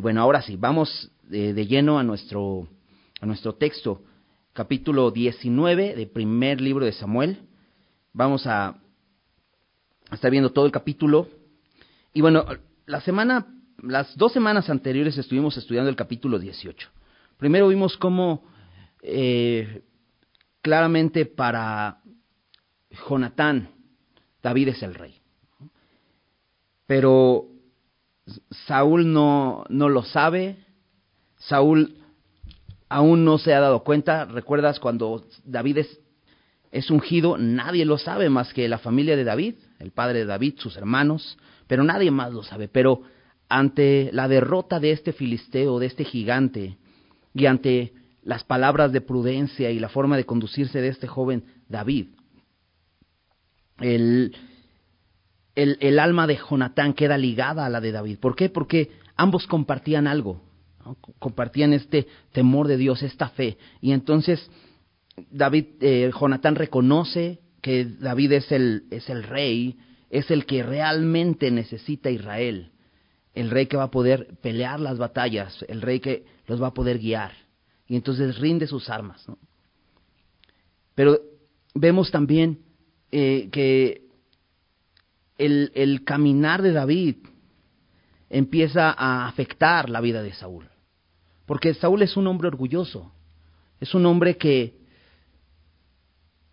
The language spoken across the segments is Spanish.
Y bueno, ahora sí, vamos de, lleno a nuestro, a nuestro texto, capítulo 19 del primer libro de Samuel. Vamos a, a estar viendo todo el capítulo. Y bueno, la semana, las dos semanas anteriores estuvimos estudiando el capítulo 18. Primero vimos cómo eh, claramente para Jonatán, David es el rey. Pero Saúl no, no lo sabe, Saúl aún no se ha dado cuenta. ¿Recuerdas cuando David es, es ungido? Nadie lo sabe más que la familia de David, el padre de David, sus hermanos, pero nadie más lo sabe. Pero ante la derrota de este filisteo, de este gigante, y ante las palabras de prudencia y la forma de conducirse de este joven David, el, el, el, alma de Jonatán queda ligada a la de David. ¿Por qué? Porque ambos compartían algo, compartían este temor de Dios, esta fe. Y entonces David, eh, Jonatán reconoce que David es el, es el rey, es el que realmente necesita Israel, el rey que va a poder pelear las batallas, el rey que los va a poder guiar. Y entonces rinde sus armas. Pero vemos también eh, que el, caminar de David empieza a afectar la vida de Saúl. Porque Saúl es un hombre orgulloso, es un hombre que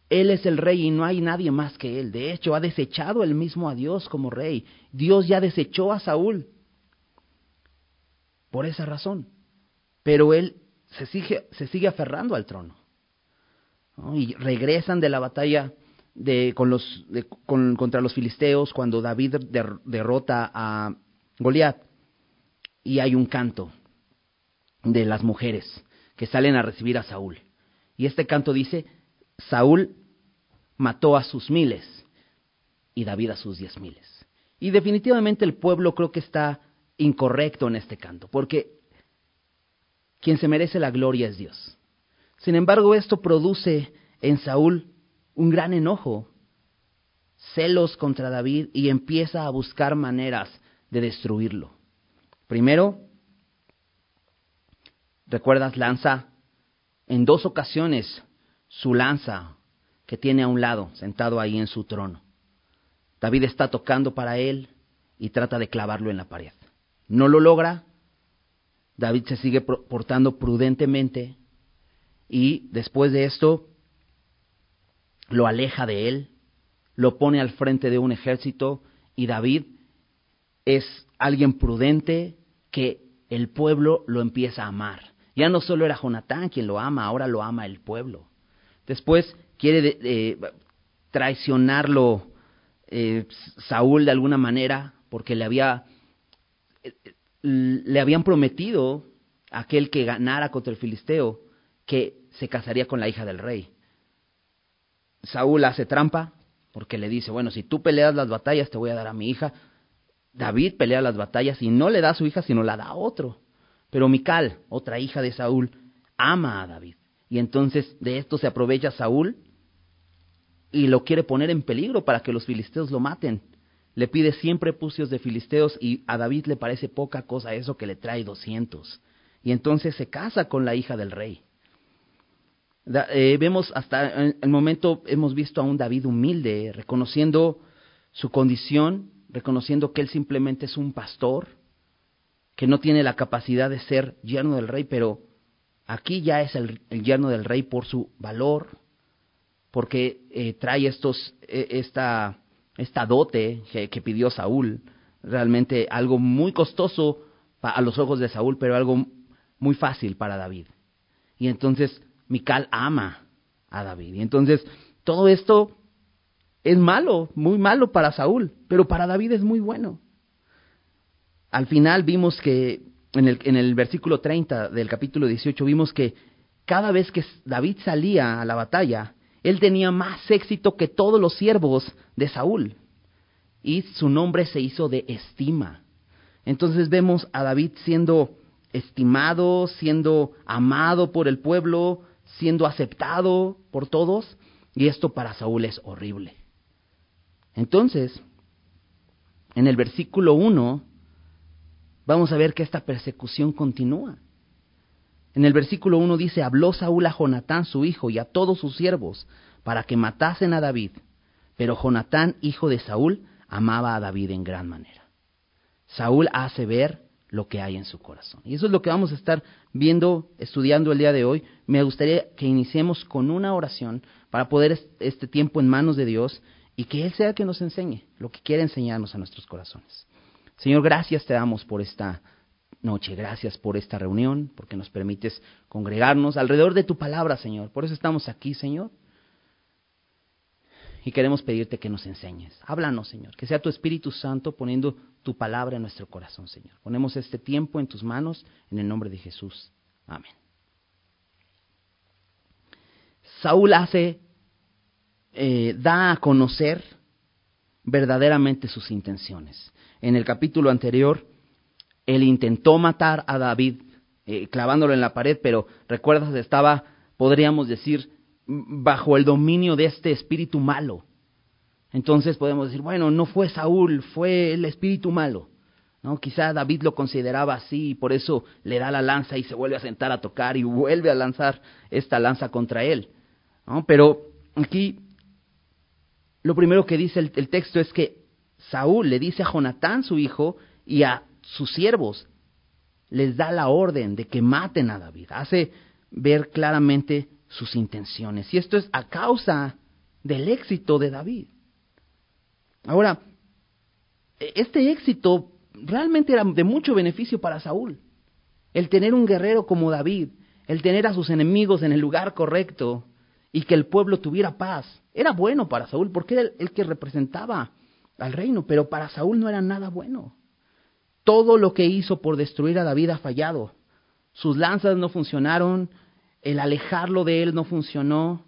él es el rey y no hay nadie más que él. De hecho, ha desechado él mismo a Dios como rey. Dios ya desechó a Saúl por esa razón. Pero él se sigue, se sigue aferrando al trono. ¿no? Y regresan de la batalla con los, de, con, contra los filisteos cuando David der, derrota a Goliat. Y hay un canto de las mujeres que salen a recibir a Saúl. Y este canto dice, Saúl mató a sus miles y David a sus diez miles. Y definitivamente el pueblo creo que está incorrecto en este canto, porque quien se merece la gloria es Dios. Sin embargo, esto produce en Saúl un gran enojo, celos contra David y empieza a buscar maneras de destruirlo. Primero, recuerdas, lanza en dos ocasiones su lanza que tiene a un lado, sentado ahí en su trono. David está tocando para él y trata de clavarlo en la pared. No lo logra, David se sigue portando prudentemente y después de esto lo aleja de él, lo pone al frente de un ejército y David es alguien prudente que el pueblo lo empieza a amar. Ya no solo era Jonatán quien lo ama, ahora lo ama el pueblo. Después quiere eh, traicionarlo eh, Saúl de alguna manera porque le había eh, le habían prometido a aquel que ganara contra el filisteo que se casaría con la hija del rey. Saúl hace trampa porque le dice, bueno, si tú peleas las batallas te voy a dar a mi hija. David pelea las batallas y no le da a su hija, sino la da a otro. Pero Mical, otra hija de Saúl, ama a David. Y entonces de esto se aprovecha Saúl y lo quiere poner en peligro para que los filisteos lo maten. Le pide siempre prepucios de filisteos y a David le parece poca cosa eso que le trae doscientos. Y entonces se casa con la hija del rey. Da, eh, vemos hasta el momento, hemos visto a un David humilde, reconociendo su condición, reconociendo que él simplemente es un pastor, que no tiene la capacidad de ser yerno del rey, pero aquí ya es el, yerno del rey por su valor, porque eh, trae estos, eh, esta, esta dote que, que, pidió Saúl, realmente algo muy costoso a los ojos de Saúl, pero algo muy fácil para David. Y entonces Mical ama a David. Y entonces todo esto es malo, muy malo para Saúl, pero para David es muy bueno. Al final vimos que en el, en el versículo 30 del capítulo 18 vimos que cada vez que David salía a la batalla, él tenía más éxito que todos los siervos de Saúl. Y su nombre se hizo de estima. Entonces vemos a David siendo estimado, siendo amado por el pueblo, siendo aceptado por todos. Y esto para Saúl es horrible. Entonces, en el versículo 1, vamos a ver que esta persecución continúa. En el versículo 1 dice, habló Saúl a Jonatán su hijo y a todos sus siervos para que matasen a David. Pero Jonatán, hijo de Saúl, amaba a David en gran manera. Saúl hace ver lo que hay en su corazón. Y eso es lo que vamos a estar viendo, estudiando el día de hoy. Me gustaría que iniciemos con una oración para poder este tiempo en manos de Dios y que Él sea el que nos enseñe lo que quiere enseñarnos a nuestros corazones. Señor, gracias te damos por esta noche, gracias por esta reunión, porque nos permites congregarnos alrededor de tu palabra, Señor. Por eso estamos aquí, Señor. Y queremos pedirte que nos enseñes. Háblanos, Señor, que sea tu Espíritu Santo poniendo tu palabra en nuestro corazón, Señor. Ponemos este tiempo en tus manos, en el nombre de Jesús. Amén. Saúl hace, eh, da a conocer verdaderamente sus intenciones. En el capítulo anterior, él intentó matar a David eh, clavándolo en la pared, pero recuerdas, estaba, podríamos decir, bajo el dominio de este espíritu malo. Entonces podemos decir, bueno, no fue Saúl, fue el espíritu malo. ¿no? Quizá David lo consideraba así y por eso le da la lanza y se vuelve a sentar a tocar y vuelve a lanzar esta lanza contra él. ¿no? Pero aquí lo primero que dice el, el texto es que Saúl le dice a Jonatán, su hijo, y a sus siervos, les da la orden de que maten a David. Hace ver claramente sus intenciones. Y esto es a causa del éxito de David. Ahora, este éxito realmente era de mucho beneficio para Saúl. El tener un guerrero como David, el tener a sus enemigos en el lugar correcto y que el pueblo tuviera paz, era bueno para Saúl porque era el, que representaba al reino, pero para Saúl no era nada bueno. Todo lo que hizo por destruir a David ha fallado. Sus lanzas no funcionaron, el alejarlo de él no funcionó,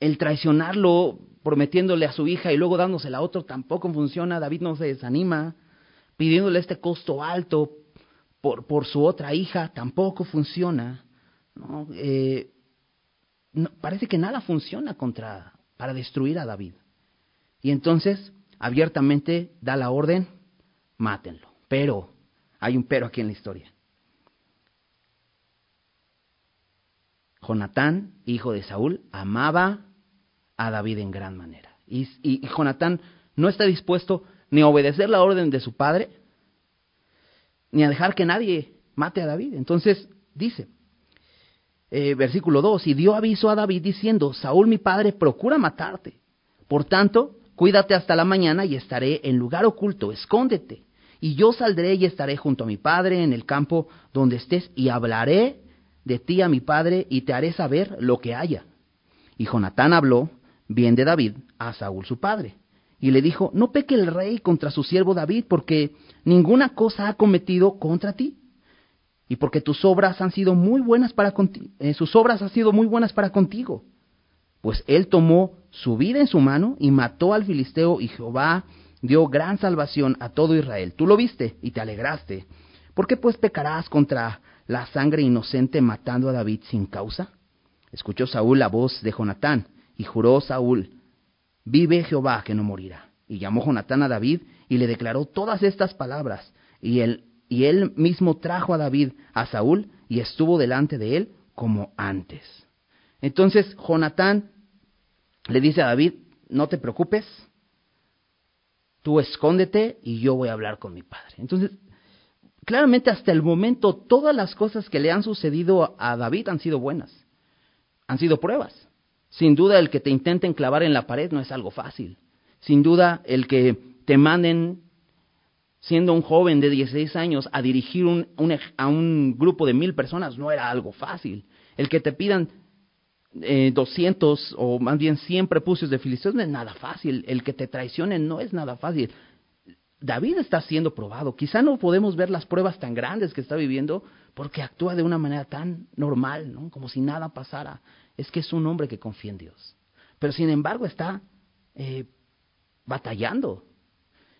el traicionarlo prometiéndole a su hija y luego dándosela a otro tampoco funciona, David no se desanima, pidiéndole este costo alto por, por su otra hija tampoco funciona. Eh, ¿no? parece que nada funciona contra, para destruir a David. Y entonces abiertamente da la orden, mátenlo. Pero, hay un pero aquí en la historia. Jonatán, hijo de Saúl, amaba a David en gran manera. Y, Jonatán no está dispuesto ni a obedecer la orden de su padre, ni a dejar que nadie mate a David. Entonces dice, eh, versículo 2, y dio aviso a David diciendo, Saúl mi padre procura matarte. Por tanto, cuídate hasta la mañana y estaré en lugar oculto, escóndete. Y yo saldré y estaré junto a mi padre en el campo donde estés y hablaré de ti a mi padre y te haré saber lo que haya. Y Jonatán habló bien de David a Saúl su padre. Y le dijo, no peque el rey contra su siervo David, porque ninguna cosa ha cometido contra ti. Y porque tus obras han sido muy buenas para eh, sus obras han sido muy buenas para contigo. Pues él tomó su vida en su mano y mató al filisteo y Jehová dio gran salvación a todo Israel. Tú lo viste y te alegraste. ¿Por qué pues pecarás contra la sangre inocente matando a David sin causa? Escuchó Saúl la voz de Jonatán, y juró Saúl, vive Jehová que no morirá. Y llamó Jonatán a David y le declaró todas estas palabras, y él, y él mismo trajo a David a Saúl y estuvo delante de él como antes. Entonces Jonatán le dice a David, no te preocupes, tú escóndete y yo voy a hablar con mi padre. Entonces claramente hasta el momento todas las cosas que le han sucedido a David han sido buenas, han sido pruebas. Sin duda el que te intenten clavar en la pared no es algo fácil. Sin duda el que te manden, siendo un joven de 16 años, a dirigir un, a un grupo de mil personas no era algo fácil. El que te pidan eh, 200 o más bien 100 prepucios de filisteos no es nada fácil. El que te traicionen no es nada fácil. David está siendo probado. Quizá no podemos ver las pruebas tan grandes que está viviendo porque actúa de una manera tan normal, ¿no? como si nada pasara. Es que es un hombre que confía en Dios. Pero sin embargo está eh, batallando.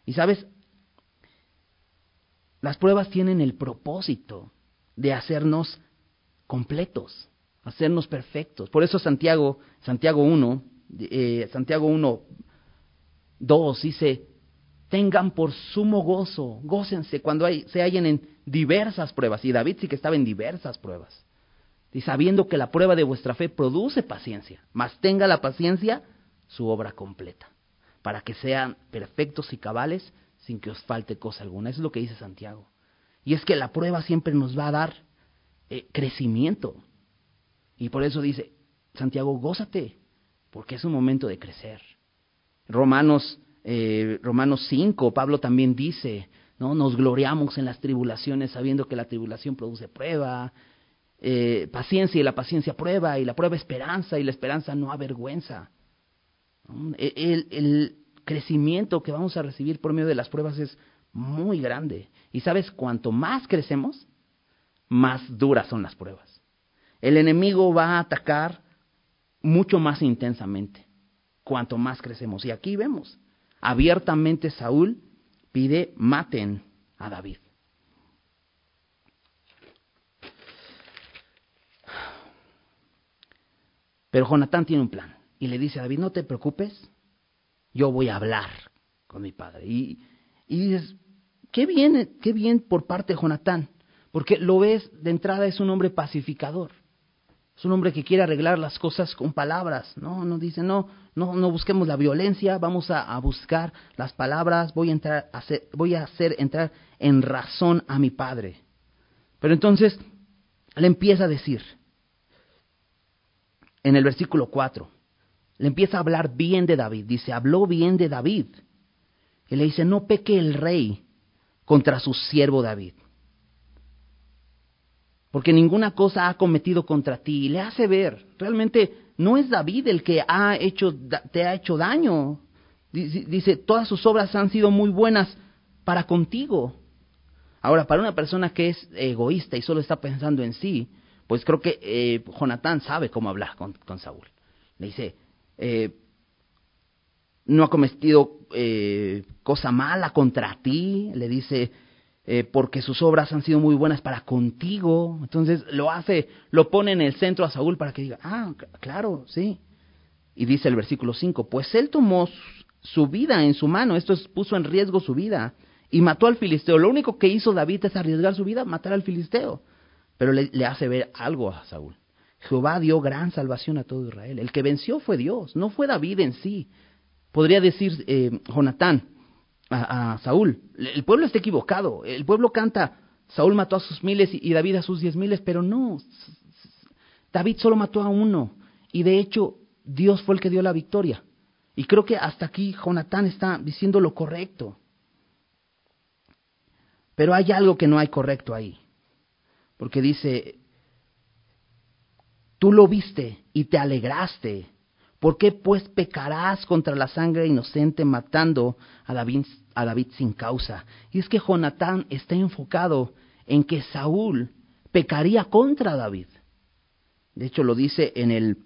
Y sabes, las pruebas tienen el propósito de hacernos completos, hacernos perfectos. Por eso Santiago, Santiago 1, eh, Santiago 1, 2 dice, tengan por sumo gozo, gócense cuando hay, se hallen en diversas pruebas. Y David sí que estaba en diversas pruebas. Y sabiendo que la prueba de vuestra fe produce paciencia, mas tenga la paciencia su obra completa, para que sean perfectos y cabales sin que os falte cosa alguna. Eso es lo que dice Santiago. Y es que la prueba siempre nos va a dar eh, crecimiento. Y por eso dice, Santiago, gózate, porque es un momento de crecer. Romanos, eh, Romanos 5, Pablo también dice, ¿no? Nos gloriamos en las tribulaciones sabiendo que la tribulación produce prueba, eh, paciencia y la paciencia prueba, y la prueba esperanza y la esperanza no avergüenza. El, el, crecimiento que vamos a recibir por medio de las pruebas es muy grande. Y sabes, cuanto más crecemos, más duras son las pruebas. El enemigo va a atacar mucho más intensamente cuanto más crecemos. Y aquí vemos, abiertamente Saúl pide maten a David. Pero Jonatán tiene un plan y le dice a David, no te preocupes, yo voy a hablar con mi padre. Y, y dices, qué bien, qué bien por parte de Jonatán, porque lo ves de entrada es un hombre pacificador. Es un hombre que quiere arreglar las cosas con palabras, ¿no? No dice, no, no, no busquemos la violencia, vamos a, buscar las palabras, voy a, entrar a hacer, voy a hacer entrar en razón a mi padre. Pero entonces le empieza a decir, en el versículo 4, le empieza a hablar bien de David, dice, habló bien de David. Y le dice, no peque el rey contra su siervo David porque ninguna cosa ha cometido contra ti. Y le hace ver, realmente no es David el que ha hecho, te ha hecho daño. Dice, todas sus obras han sido muy buenas para contigo. Ahora, para una persona que es egoísta y solo está pensando en sí, pues creo que eh, Jonatán sabe cómo hablar con, Saúl. Le dice, eh, no ha cometido eh, cosa mala contra ti, le dice, eh, porque sus obras han sido muy buenas para contigo. Entonces lo hace, lo pone en el centro a Saúl para que diga, ah, claro, sí. Y dice el versículo 5, pues él tomó su vida en su mano, esto puso en riesgo su vida y mató al filisteo. Lo único que hizo David es arriesgar su vida, matar al filisteo. Pero le, hace ver algo a Saúl. Jehová dio gran salvación a todo Israel. El que venció fue Dios, no fue David en sí. Podría decir eh, Jonatán, a, Saúl. El pueblo está equivocado. El pueblo canta, Saúl mató a sus miles y David a sus diez miles, pero no. David solo mató a uno. Y de hecho, Dios fue el que dio la victoria. Y creo que hasta aquí Jonatán está diciendo lo correcto. Pero hay algo que no hay correcto ahí. Porque dice, tú lo viste y te alegraste ¿Por qué pues pecarás contra la sangre inocente matando a David, a David sin causa? Y es que Jonatán está enfocado en que Saúl pecaría contra David. De hecho lo dice en el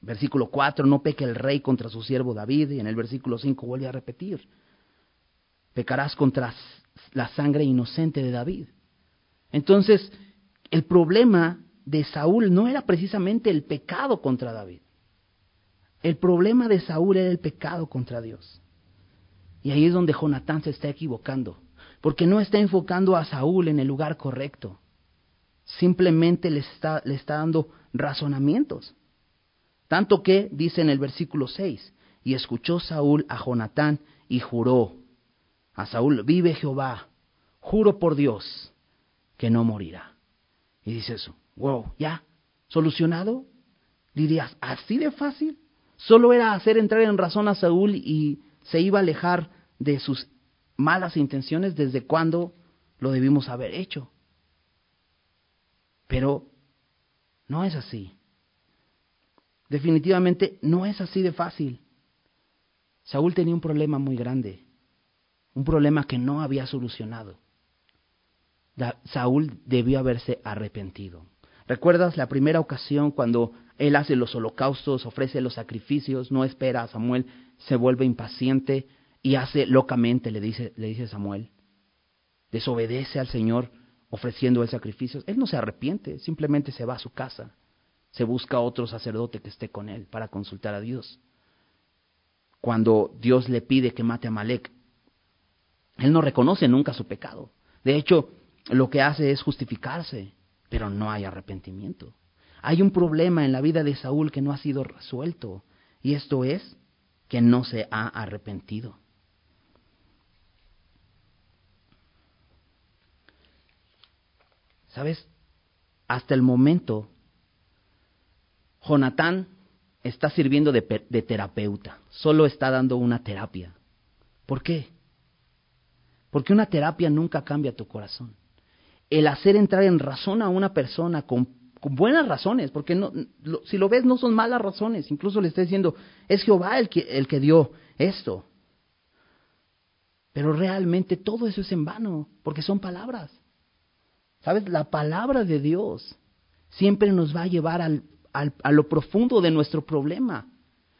versículo 4, no peque el rey contra su siervo David, y en el versículo 5 vuelve a repetir, pecarás contra la sangre inocente de David. Entonces, el problema de Saúl no era precisamente el pecado contra David. El problema de Saúl era el pecado contra Dios. Y ahí es donde Jonatán se está equivocando, porque no está enfocando a Saúl en el lugar correcto. Simplemente le está, le está dando razonamientos. Tanto que dice en el versículo 6, y escuchó Saúl a Jonatán y juró a Saúl, vive Jehová, juro por Dios que no morirá. Y dice eso, wow, ya, solucionado. Dirías, ¿así de fácil? Solo era hacer entrar en razón a Saúl y se iba a alejar de sus malas intenciones desde cuando lo debimos haber hecho. Pero no es así. Definitivamente no es así de fácil. Saúl tenía un problema muy grande, un problema que no había solucionado. Saúl debió haberse arrepentido. ¿Recuerdas la primera ocasión cuando él hace los holocaustos, ofrece los sacrificios, no espera a Samuel, se vuelve impaciente y hace locamente, le dice, le dice Samuel. Desobedece al Señor ofreciendo el sacrificio. Él no se arrepiente, simplemente se va a su casa. Se busca otro sacerdote que esté con él para consultar a Dios. Cuando Dios le pide que mate a Malek, Él no reconoce nunca su pecado. De hecho, lo que hace es justificarse, pero no hay arrepentimiento. Hay un problema en la vida de Saúl que no ha sido resuelto, y esto es que no se ha arrepentido. ¿Sabes? Hasta el momento, Jonatán está sirviendo de, terapeuta, solo está dando una terapia. ¿Por qué? Porque una terapia nunca cambia tu corazón. El hacer entrar en razón a una persona con, buenas razones, porque no, si lo ves no son malas razones, incluso le está diciendo, es Jehová el que, el que dio esto. Pero realmente todo eso es en vano, porque son palabras. ¿Sabes? La palabra de Dios siempre nos va a llevar al, a lo profundo de nuestro problema.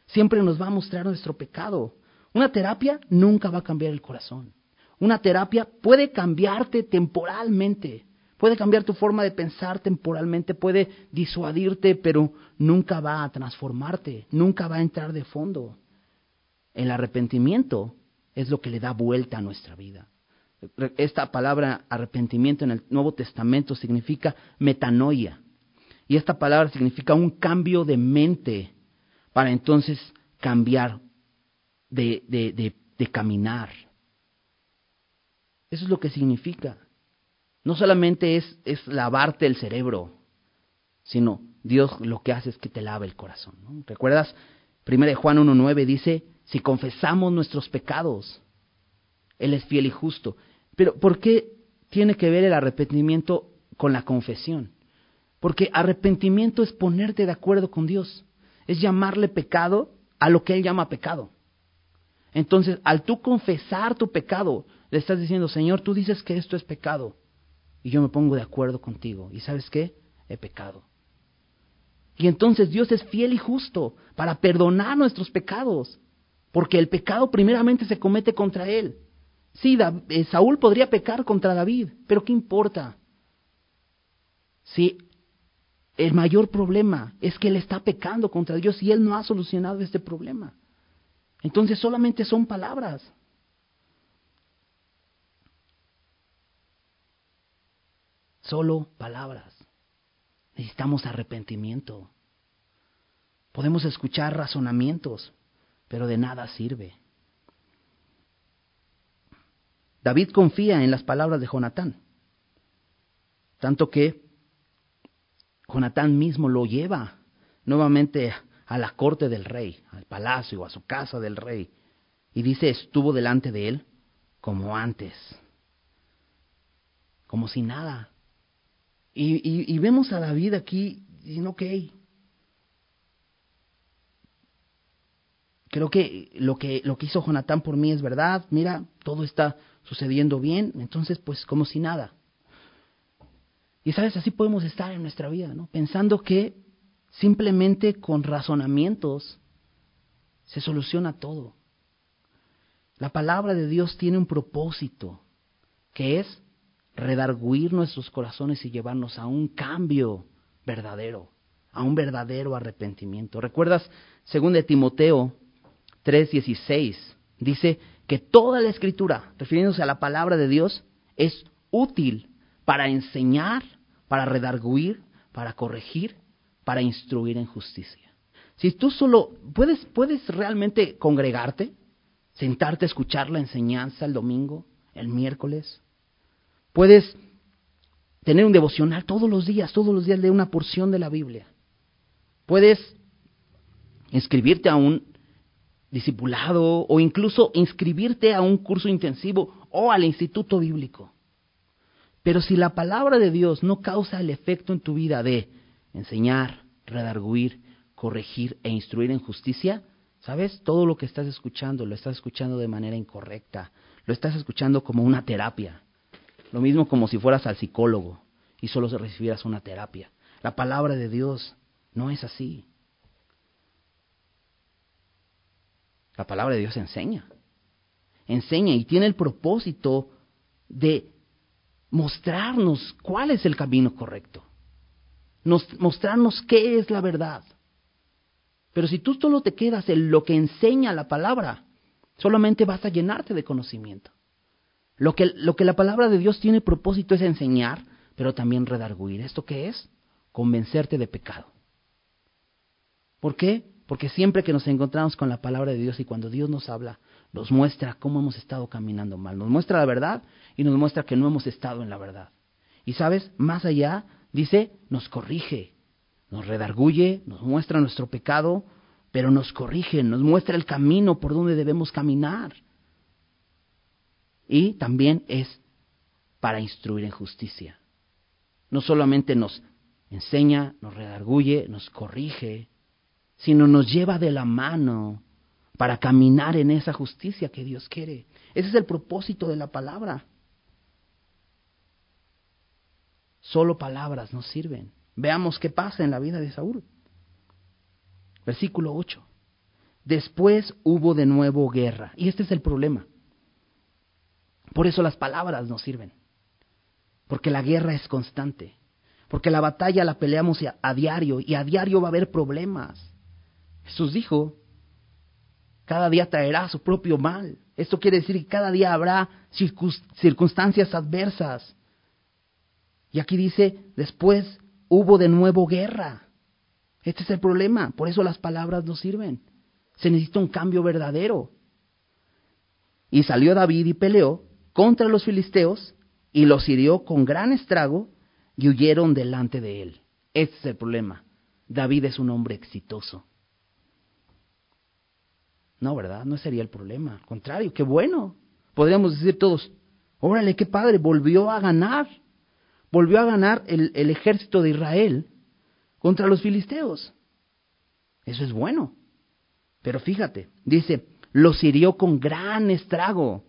Siempre nos va a mostrar nuestro pecado. Una terapia nunca va a cambiar el corazón. Una terapia puede cambiarte temporalmente, puede cambiar tu forma de pensar temporalmente, puede disuadirte, pero nunca va a transformarte, nunca va a entrar de fondo. El arrepentimiento es lo que le da vuelta a nuestra vida. Esta palabra arrepentimiento en el Nuevo Testamento significa metanoia. Y esta palabra significa un cambio de mente para entonces cambiar de, de, caminar. Eso es lo que significa. No solamente es, es lavarte el cerebro, sino Dios lo que hace es que te lava el corazón. ¿no? ¿Recuerdas? 1 Juan 1.9 dice, si confesamos nuestros pecados, Él es fiel y justo. Pero ¿por qué tiene que ver el arrepentimiento con la confesión? Porque arrepentimiento es ponerte de acuerdo con Dios, es llamarle pecado a lo que Él llama pecado. Entonces, al tú confesar tu pecado, le estás diciendo, Señor, tú dices que esto es pecado, y yo me pongo de acuerdo contigo. ¿Y sabes qué? He pecado. Y entonces Dios es fiel y justo para perdonar nuestros pecados, porque el pecado primeramente se comete contra Él. Sí, eh, Saúl podría pecar contra David, pero ¿qué importa? Si el mayor problema es que él está pecando contra Dios y él no ha solucionado este problema. Entonces solamente son palabras. Solo palabras. Necesitamos arrepentimiento. Podemos escuchar razonamientos, pero de nada sirve. David confía en las palabras de Jonatán, tanto que Jonatán mismo lo lleva nuevamente a la corte del rey, al palacio, a su casa del rey, y dice, estuvo delante de él como antes, como si nada. Y, vemos a David aquí diciendo, ok, creo que lo que lo que hizo Jonatán por mí es verdad, mira, todo está sucediendo bien, entonces pues como si nada. Y sabes, así podemos estar en nuestra vida, ¿no? Pensando que simplemente con razonamientos se soluciona todo. La palabra de Dios tiene un propósito, que es redarguir nuestros corazones y llevarnos a un cambio verdadero, a un verdadero arrepentimiento. ¿Recuerdas, según de Timoteo 3:16, dice que toda la escritura, refiriéndose a la palabra de Dios, es útil para enseñar, para redarguir, para corregir, para instruir en justicia. Si tú solo puedes, puedes realmente congregarte, sentarte a escuchar la enseñanza el domingo, el miércoles, puedes tener un devocional todos los días, todos los días de una porción de la Biblia. Puedes inscribirte a un discipulado o incluso inscribirte a un curso intensivo o al instituto bíblico. Pero si la palabra de Dios no causa el efecto en tu vida de enseñar, redarguir, corregir e instruir en justicia, ¿sabes? Todo lo que estás escuchando lo estás escuchando de manera incorrecta, lo estás escuchando como una terapia. Lo mismo como si fueras al psicólogo y solo recibieras una terapia. La palabra de Dios no es así. La palabra de Dios enseña. Enseña y tiene el propósito de mostrarnos cuál es el camino correcto. mostrarnos qué es la verdad. Pero si tú solo te quedas en lo que enseña la palabra, solamente vas a llenarte de conocimiento. Lo que, lo que la palabra de Dios tiene propósito es enseñar, pero también redarguir. ¿Esto qué es? Convencerte de pecado. ¿Por qué? Porque siempre que nos encontramos con la palabra de Dios y cuando Dios nos habla, nos muestra cómo hemos estado caminando mal, nos muestra la verdad y nos muestra que no hemos estado en la verdad. Y sabes, más allá, dice, nos corrige, nos redarguye, nos muestra nuestro pecado, pero nos corrige, nos muestra el camino por donde debemos caminar. Y también es para instruir en justicia. No solamente nos enseña, nos redarguye, nos corrige, sino nos lleva de la mano para caminar en esa justicia que Dios quiere. Ese es el propósito de la palabra. Solo palabras no sirven. Veamos qué pasa en la vida de Saúl. Versículo 8. Después hubo de nuevo guerra. Y este es el problema. Por eso las palabras no sirven. Porque la guerra es constante. Porque la batalla la peleamos a, diario y a diario va a haber problemas. Jesús dijo, cada día traerá su propio mal. Esto quiere decir que cada día habrá circunstancias adversas. Y aquí dice, después hubo de nuevo guerra. Este es el problema, por eso las palabras no sirven. Se necesita un cambio verdadero. Y salió David y peleó contra los filisteos y los hirió con gran estrago y huyeron delante de él. Este es el problema. David es un hombre exitoso. No, ¿verdad? No sería el problema. Al contrario, qué bueno. Podríamos decir todos, órale, qué padre, volvió a ganar. Volvió a ganar el, el ejército de Israel contra los filisteos. Eso es bueno. Pero fíjate, dice, los hirió con gran estrago.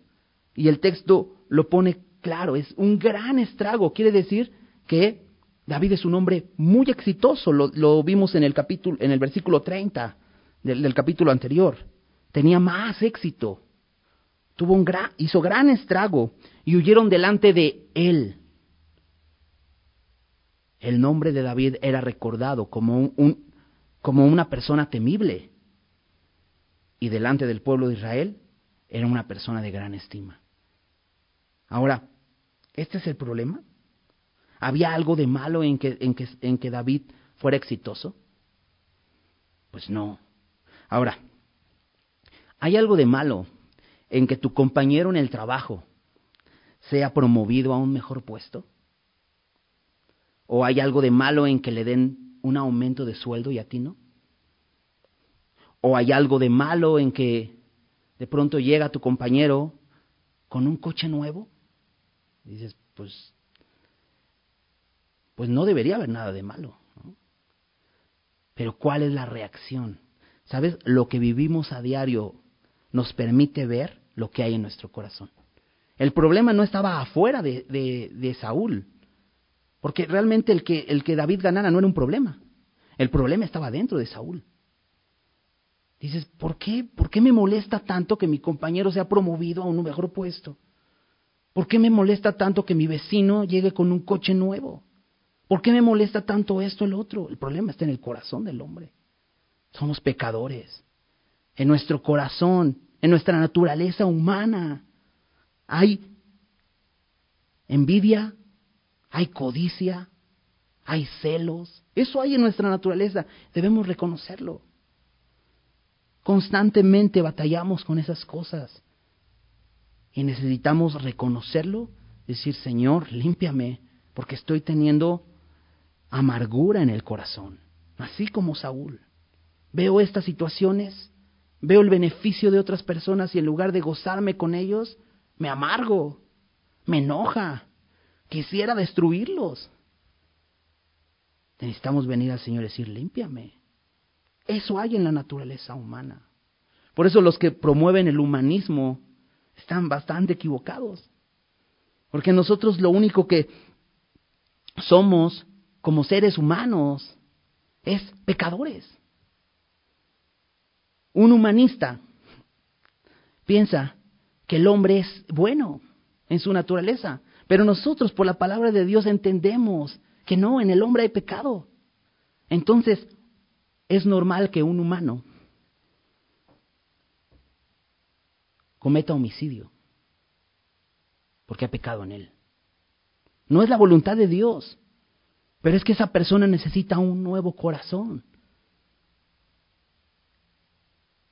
Y el texto lo pone claro, es un gran estrago. Quiere decir que David es un hombre muy exitoso. Lo, vimos en el capítulo, en el versículo 30 del, del capítulo anterior tenía más éxito. Tuvo un gran, hizo gran estrago y huyeron delante de él. El nombre de David era recordado como, un, como una persona temible. Y delante del pueblo de Israel era una persona de gran estima. Ahora, ¿este es el problema? ¿Había algo de malo en que, en que, en que David fuera exitoso? Pues no. Ahora, ¿Hay algo de malo en que tu compañero en el trabajo sea promovido a un mejor puesto? ¿O hay algo de malo en que le den un aumento de sueldo y a ti no? ¿O hay algo de malo en que de pronto llega tu compañero con un coche nuevo? Dices, pues, pues no debería haber nada de malo. Pero ¿cuál es la reacción? ¿Sabes? Lo que vivimos a diario nos permite ver lo que hay en nuestro corazón. El problema no estaba afuera de, de, Saúl, porque realmente el que, el que David ganara no era un problema. El problema estaba dentro de Saúl. Dices, ¿por qué? ¿Por qué me molesta tanto que mi compañero sea promovido a un mejor puesto? ¿Por qué me molesta tanto que mi vecino llegue con un coche nuevo? ¿Por qué me molesta tanto esto el otro? El problema está en el corazón del hombre. Somos pecadores en nuestro corazón, en nuestra naturaleza humana. Hay envidia, hay codicia, hay celos. Eso hay en nuestra naturaleza. Debemos reconocerlo. Constantemente batallamos con esas cosas. Y necesitamos reconocerlo, decir, Señor, límpiame, porque estoy teniendo amargura en el corazón, así como Saúl. Veo estas situaciones Veo el beneficio de otras personas y en lugar de gozarme con ellos, me amargo, me enoja, quisiera destruirlos. Necesitamos venir al Señor y decir, límpiame. Eso hay en la naturaleza humana. Por eso los que promueven el humanismo están bastante equivocados. Porque nosotros lo único que somos como seres humanos es pecadores. Un humanista piensa que el hombre es bueno en su naturaleza, pero nosotros por la palabra de Dios entendemos que no, en el hombre hay pecado. Entonces, es normal que un humano cometa homicidio. porque ha pecado en él. No es la voluntad de Dios, pero es que esa persona necesita un nuevo corazón.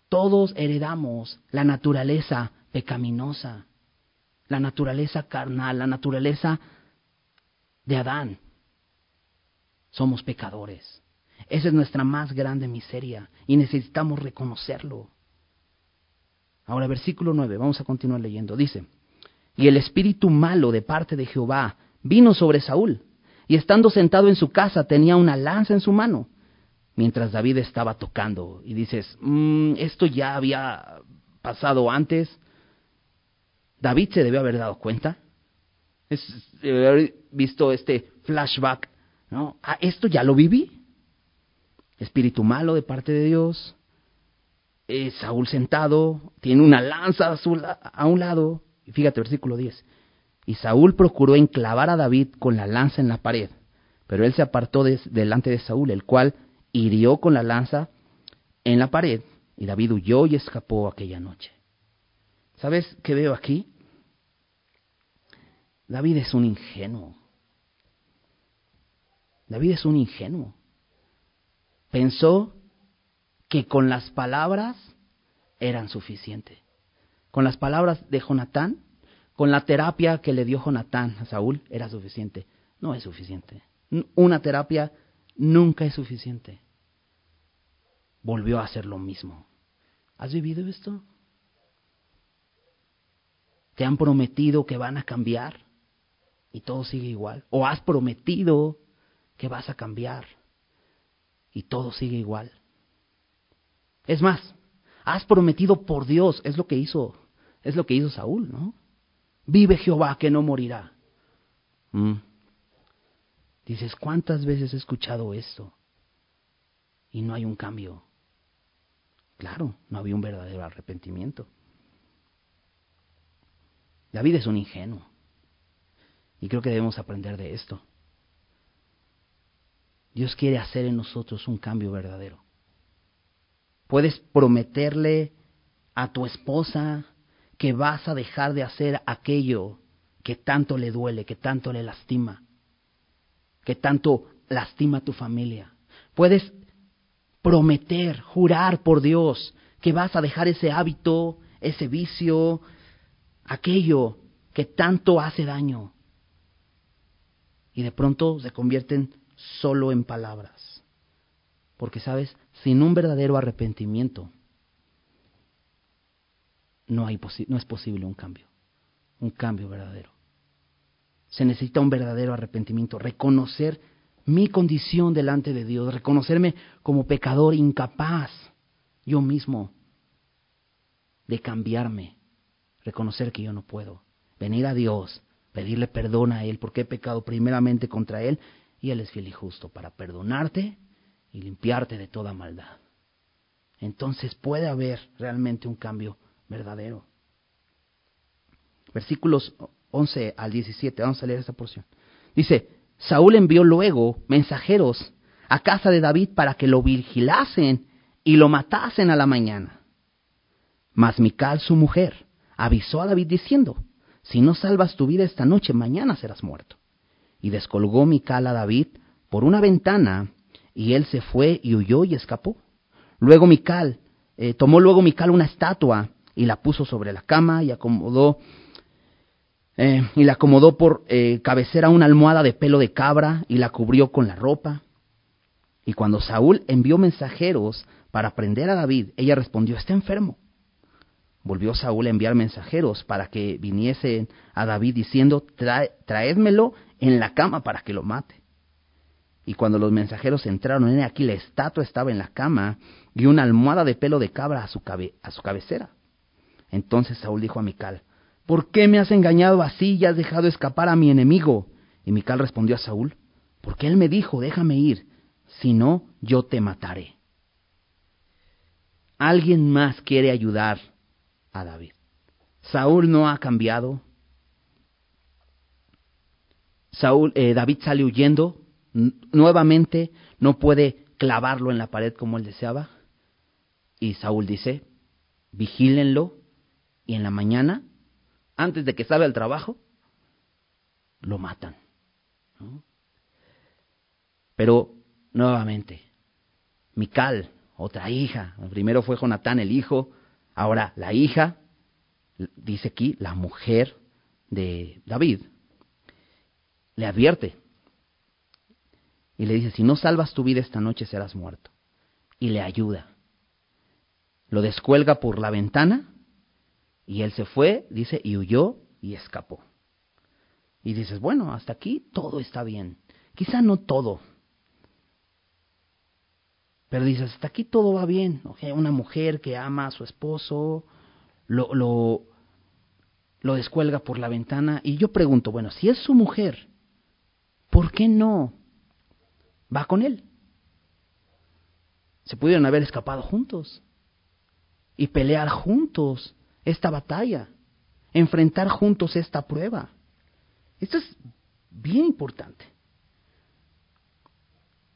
Todos heredamos la naturaleza pecaminosa, la naturaleza carnal, la naturaleza de Adán. Somos pecadores. Esa es nuestra más grande miseria y necesitamos reconocerlo. Ahora, versículo 9, vamos a continuar leyendo. Dice, y el espíritu malo de parte de Jehová vino sobre Saúl, y estando sentado en su casa tenía una lanza en su mano, mientras David estaba tocando. Y dices, mm, esto ya había pasado antes. David se debió haber dado cuenta. Es, haber visto este flashback, ¿no? Ah, esto ya lo viví. Espíritu malo de parte de Dios. Eh, Saúl sentado, tiene una lanza a, un lado. Y fíjate, versículo 10. Y Saúl procuró enclavar a David con la lanza en la pared, pero él se apartó delante de Saúl, el cual hirió con la lanza en la pared, y David huyó y escapó aquella noche. ¿Sabes qué veo aquí? David es un ingenuo. David es un ingenuo. Pensó que con las palabras eran suficientes. Con las palabras de Jonatán, con la terapia que le dio Jonatán a Saúl, era suficiente. No es suficiente. Una terapia nunca es suficiente. Volvió a hacer lo mismo. ¿Has vivido esto? ¿Te han prometido que van a cambiar y todo sigue igual? ¿O has prometido que vas a cambiar y todo sigue igual? Es más, has prometido por Dios, es lo que hizo, es lo que hizo Saúl, ¿no? Vive Jehová que no morirá. Mm. Dices, ¿cuántas veces he escuchado esto? Y no hay un cambio. Claro, no había un verdadero arrepentimiento. David es un ingenuo. Y creo que debemos aprender de esto. Dios quiere hacer en nosotros un cambio verdadero. Puedes prometerle a tu esposa que vas a dejar de hacer aquello que tanto le duele, que tanto le lastima, que tanto lastima a tu familia. Puedes prometer, jurar por Dios que vas a dejar ese hábito, ese vicio, aquello que tanto hace daño. Y de pronto se convierten solo en palabras. Porque, ¿sabes? Sin un verdadero arrepentimiento, no, es posible un cambio, un cambio verdadero. Se necesita un verdadero arrepentimiento, reconocer mi condición delante de Dios, reconocerme como pecador incapaz, yo mismo, de cambiarme, reconocer que yo no puedo, venir a Dios, pedirle perdón a Él porque he pecado primeramente contra Él y Él es fiel y justo para perdonarte y limpiarte de toda maldad. Entonces puede haber realmente un cambio verdadero. Versículos 11 al 17, vamos a leer esa porción. Dice, Saúl envió luego mensajeros a casa de David para que lo vigilasen y lo matasen a la mañana. Mas Mical, su mujer, avisó a David diciendo, si no salvas tu vida esta noche, mañana serás muerto. Y descolgó Mical a David por una ventana y él se fue y huyó y escapó. Luego Mical, eh, tomó luego Mical una estatua y la puso sobre la cama y acomodó eh, y la acomodó por eh, cabecera una almohada de pelo de cabra y la cubrió con la ropa. Y cuando Saúl envió mensajeros para prender a David, ella respondió, está enfermo. Volvió Saúl a enviar mensajeros para que viniesen a David diciendo, traédmelo en la cama para que lo mate. Y cuando los mensajeros entraron, en aquí la estatua estaba en la cama y una almohada de pelo de cabra a su, a su cabecera. Entonces Saúl dijo a Mical, ¿por qué me has engañado así y has dejado escapar a mi enemigo? Y Mical respondió a Saúl, porque él me dijo, déjame ir, si no, yo te mataré. Alguien más quiere ayudar a David. Saúl no ha cambiado. Saúl, eh, David sale huyendo nuevamente no puede clavarlo en la pared como él deseaba. Y Saúl dice, vigílenlo y en la mañana, antes de que salga al trabajo, lo matan. Pero, nuevamente, Mical, otra hija, primero fue Jonatán el hijo, ahora la hija, dice aquí, la mujer de David, le advierte y le dice, si no salvas tu vida esta noche serás muerto. Y le ayuda. Lo descuelga por la ventana y él se fue, dice, y huyó y escapó. Y dices, bueno, hasta aquí todo está bien. Quizá no todo. Pero dices, hasta aquí todo va bien. Una mujer que ama a su esposo, lo, lo, lo descuelga por la ventana. Y yo pregunto, bueno, si es su mujer, ¿por qué no va con él? Se pudieron haber escapado juntos y pelear juntos esta batalla, enfrentar juntos esta prueba. Esto es bien importante.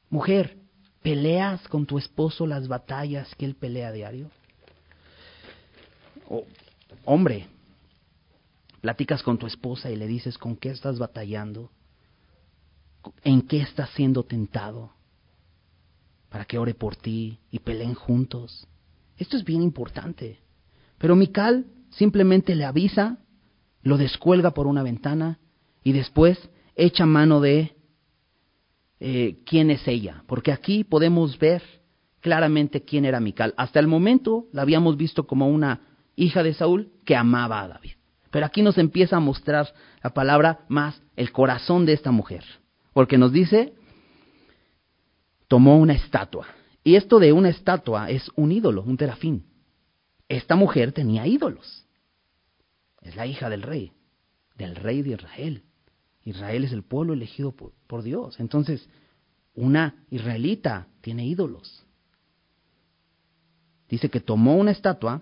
Mujer, ¿peleas con tu esposo las batallas que él pelea a diario? hombre, platicas con tu esposa y le dices con qué estás batallando, en qué estás siendo tentado, para que ore por ti y peleen juntos. Esto es bien importante. Pero Mical simplemente le avisa, lo descuelga por una ventana y después echa mano de eh, quién es ella, porque aquí podemos ver claramente quién era Mical. Hasta el momento la habíamos visto como una hija de Saúl que amaba a David. Pero aquí nos empieza a mostrar la palabra más el corazón de esta mujer, porque nos dice, tomó una estatua. Y esto de una estatua es un ídolo, un terafín. Esta mujer tenía ídolos. Es la hija del rey, del rey de Israel. Israel es el pueblo elegido por, Dios. Entonces, una israelita tiene ídolos. Dice que tomó una estatua,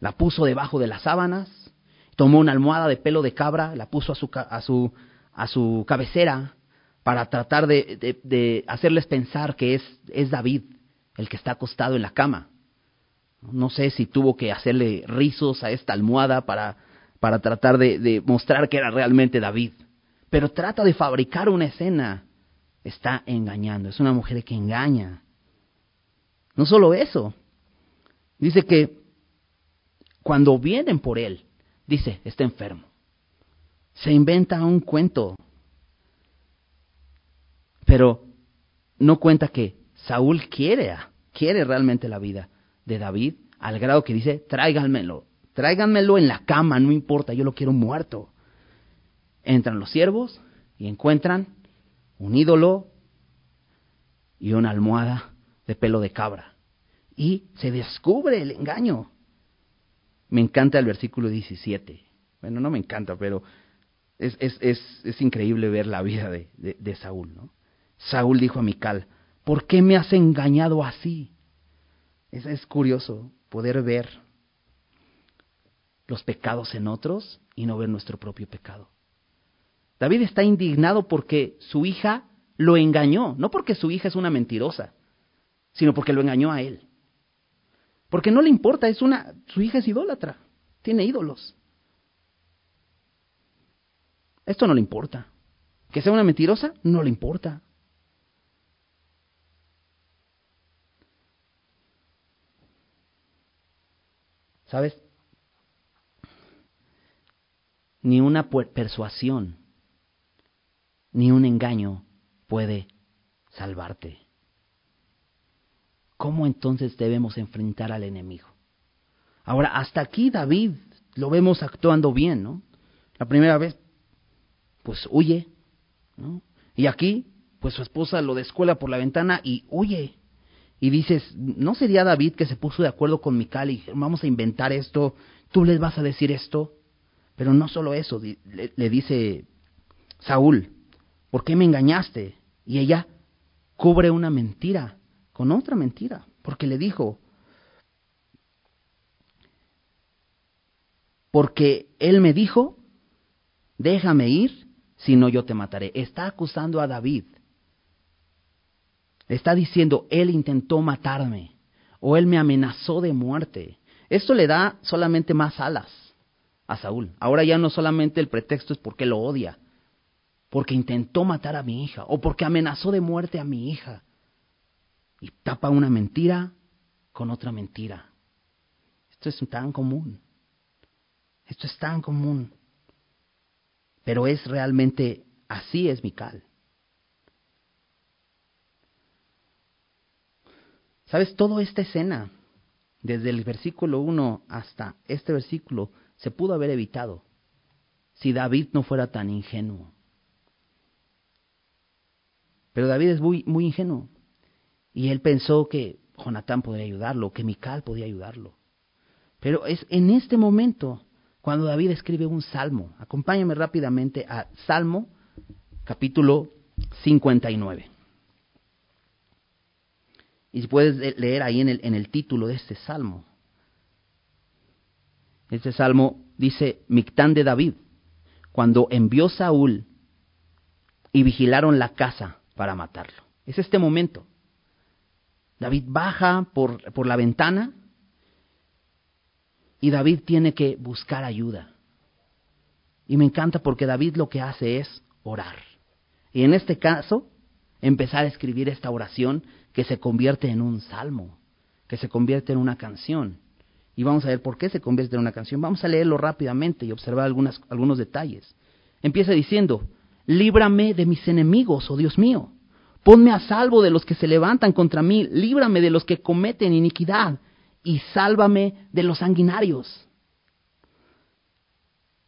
la puso debajo de las sábanas, tomó una almohada de pelo de cabra, la puso a su, a su, a su cabecera para tratar de, de, hacerles pensar que es, es David el que está acostado en la cama. No sé si tuvo que hacerle rizos a esta almohada para para tratar de, mostrar que era realmente David. Pero trata de fabricar una escena. Está engañando. Es una mujer que engaña. No solo eso. Dice que cuando vienen por él, dice, está enfermo. Se inventa un cuento. Pero no cuenta que Saúl quiere, quiere realmente la vida de David, al grado que dice, tráiganmelo, Tráiganmelo en la cama, no importa, yo lo quiero muerto. Entran los siervos y encuentran un ídolo y una almohada de pelo de cabra. Y se descubre el engaño. Me encanta el versículo 17. Bueno, no me encanta, pero es, es, es, es increíble ver la vida de, de, Saúl. ¿no? Saúl dijo a Mical, ¿por qué me has engañado así? Es, es curioso poder ver los pecados en otros y no ver nuestro propio pecado. David está indignado porque su hija lo engañó, no porque su hija es una mentirosa, sino porque lo engañó a él. Porque no le importa, es una su hija es idólatra, tiene ídolos. Esto no le importa. Que sea una mentirosa, no le importa. ¿Sabes? ni una persuasión, ni un engaño puede salvarte. ¿Cómo entonces debemos enfrentar al enemigo? Ahora, hasta aquí David lo vemos actuando bien, ¿no? La primera vez, pues huye, ¿no? Y aquí, pues su esposa lo descuela por la ventana y huye. Y dices, ¿no sería David que se puso de acuerdo con Mical y vamos a inventar esto? ¿Tú les vas a decir esto? Pero no solo eso, le, dice Saúl, ¿por qué me engañaste? Y ella cubre una mentira con otra mentira, porque le dijo, porque él me dijo, déjame ir, si no yo te mataré. Está acusando a David. Está diciendo, él intentó matarme, o él me amenazó de muerte. Esto le da solamente más alas a Saúl. Ahora ya no solamente el pretexto es porque lo odia, porque intentó matar a mi hija o porque amenazó de muerte a mi hija. Y tapa una mentira con otra mentira. Esto es tan común. Esto es tan común. Pero es realmente así es Mical. ¿Sabes? Toda esta escena, desde el versículo 1 hasta este versículo, se pudo haber evitado si David no fuera tan ingenuo. Pero David es muy, muy ingenuo. Y él pensó que Jonatán podría ayudarlo, que Mical podía ayudarlo. Pero es en este momento cuando David escribe un salmo. Acompáñame rápidamente a Salmo capítulo 59. Y si puedes leer ahí en el, en el título de este salmo. Este salmo dice Mictán de David, cuando envió Saúl y vigilaron la casa para matarlo. Es este momento. David baja por, por la ventana y David tiene que buscar ayuda. Y me encanta porque David lo que hace es orar. Y en este caso, empezar a escribir esta oración que se convierte en un salmo, que se convierte en una canción. Y vamos a ver por qué se convierte en una canción. Vamos a leerlo rápidamente y observar algunas, algunos detalles. Empieza diciendo, líbrame de mis enemigos, oh Dios mío. Ponme a salvo de los que se levantan contra mí, líbrame de los que cometen iniquidad y sálvame de los sanguinarios.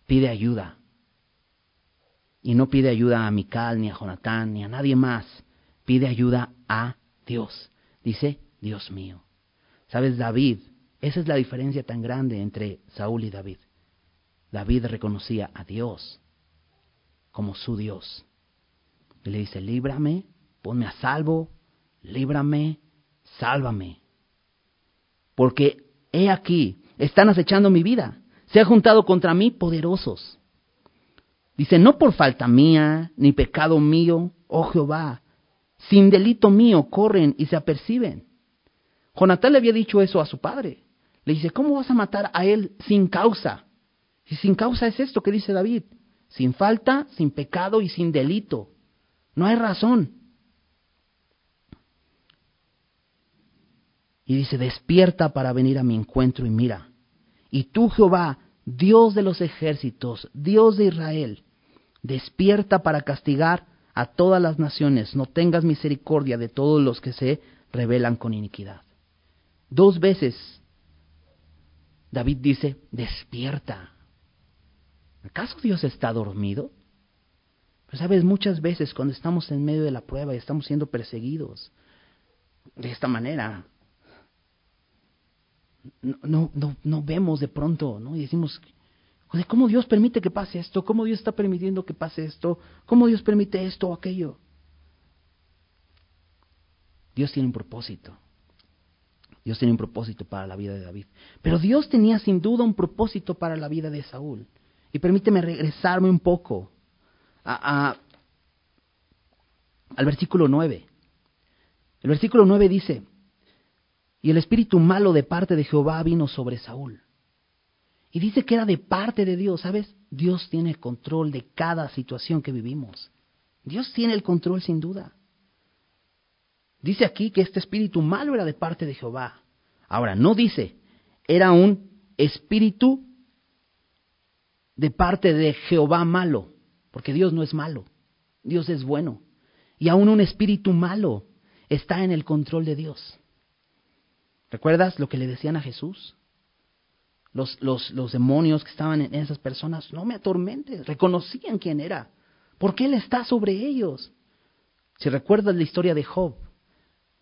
Pide ayuda. Y no pide ayuda a Mical, ni a Jonatán, ni a nadie más. Pide ayuda a Dios. Dice, Dios mío. ¿Sabes, David? Esa es la diferencia tan grande entre Saúl y David. David reconocía a Dios como su Dios. Y le dice, líbrame, ponme a salvo, líbrame, sálvame. Porque he aquí, están acechando mi vida, se han juntado contra mí poderosos. Dice, no por falta mía, ni pecado mío, oh Jehová, sin delito mío corren y se aperciben. Jonatán le había dicho eso a su padre. Le dice, ¿cómo vas a matar a él sin causa? Y sin causa es esto que dice David, sin falta, sin pecado y sin delito. No hay razón. Y dice, despierta para venir a mi encuentro y mira. Y tú, Jehová, Dios de los ejércitos, Dios de Israel, despierta para castigar a todas las naciones, no tengas misericordia de todos los que se rebelan con iniquidad. Dos veces David dice, despierta. ¿Acaso Dios está dormido? Pero sabes, muchas veces cuando estamos en medio de la prueba y estamos siendo perseguidos de esta manera, no, no, no, vemos de pronto, ¿no? Y decimos, ¿cómo Dios permite que pase esto? ¿Cómo Dios está permitiendo que pase esto? ¿Cómo Dios permite esto o aquello? Dios tiene un propósito. Dios tiene un propósito para la vida de David. Pero Dios tenía sin duda un propósito para la vida de Saúl. Y permíteme regresarme un poco a, al versículo 9. El versículo 9 dice, y el espíritu malo de parte de Jehová vino sobre Saúl. Y dice que era de parte de Dios, ¿sabes? Dios tiene el control de cada situación que vivimos. Dios tiene el control sin duda. Dice aquí que este espíritu malo era de parte de Jehová. Ahora, no dice, era un espíritu de parte de Jehová malo, porque Dios no es malo, Dios es bueno. Y aún un espíritu malo está en el control de Dios. ¿Recuerdas lo que le decían a Jesús? Los, demonios que estaban en esas personas, no me atormentes, reconocían quién era, porque Él está sobre ellos. Si recuerdas la historia de Job,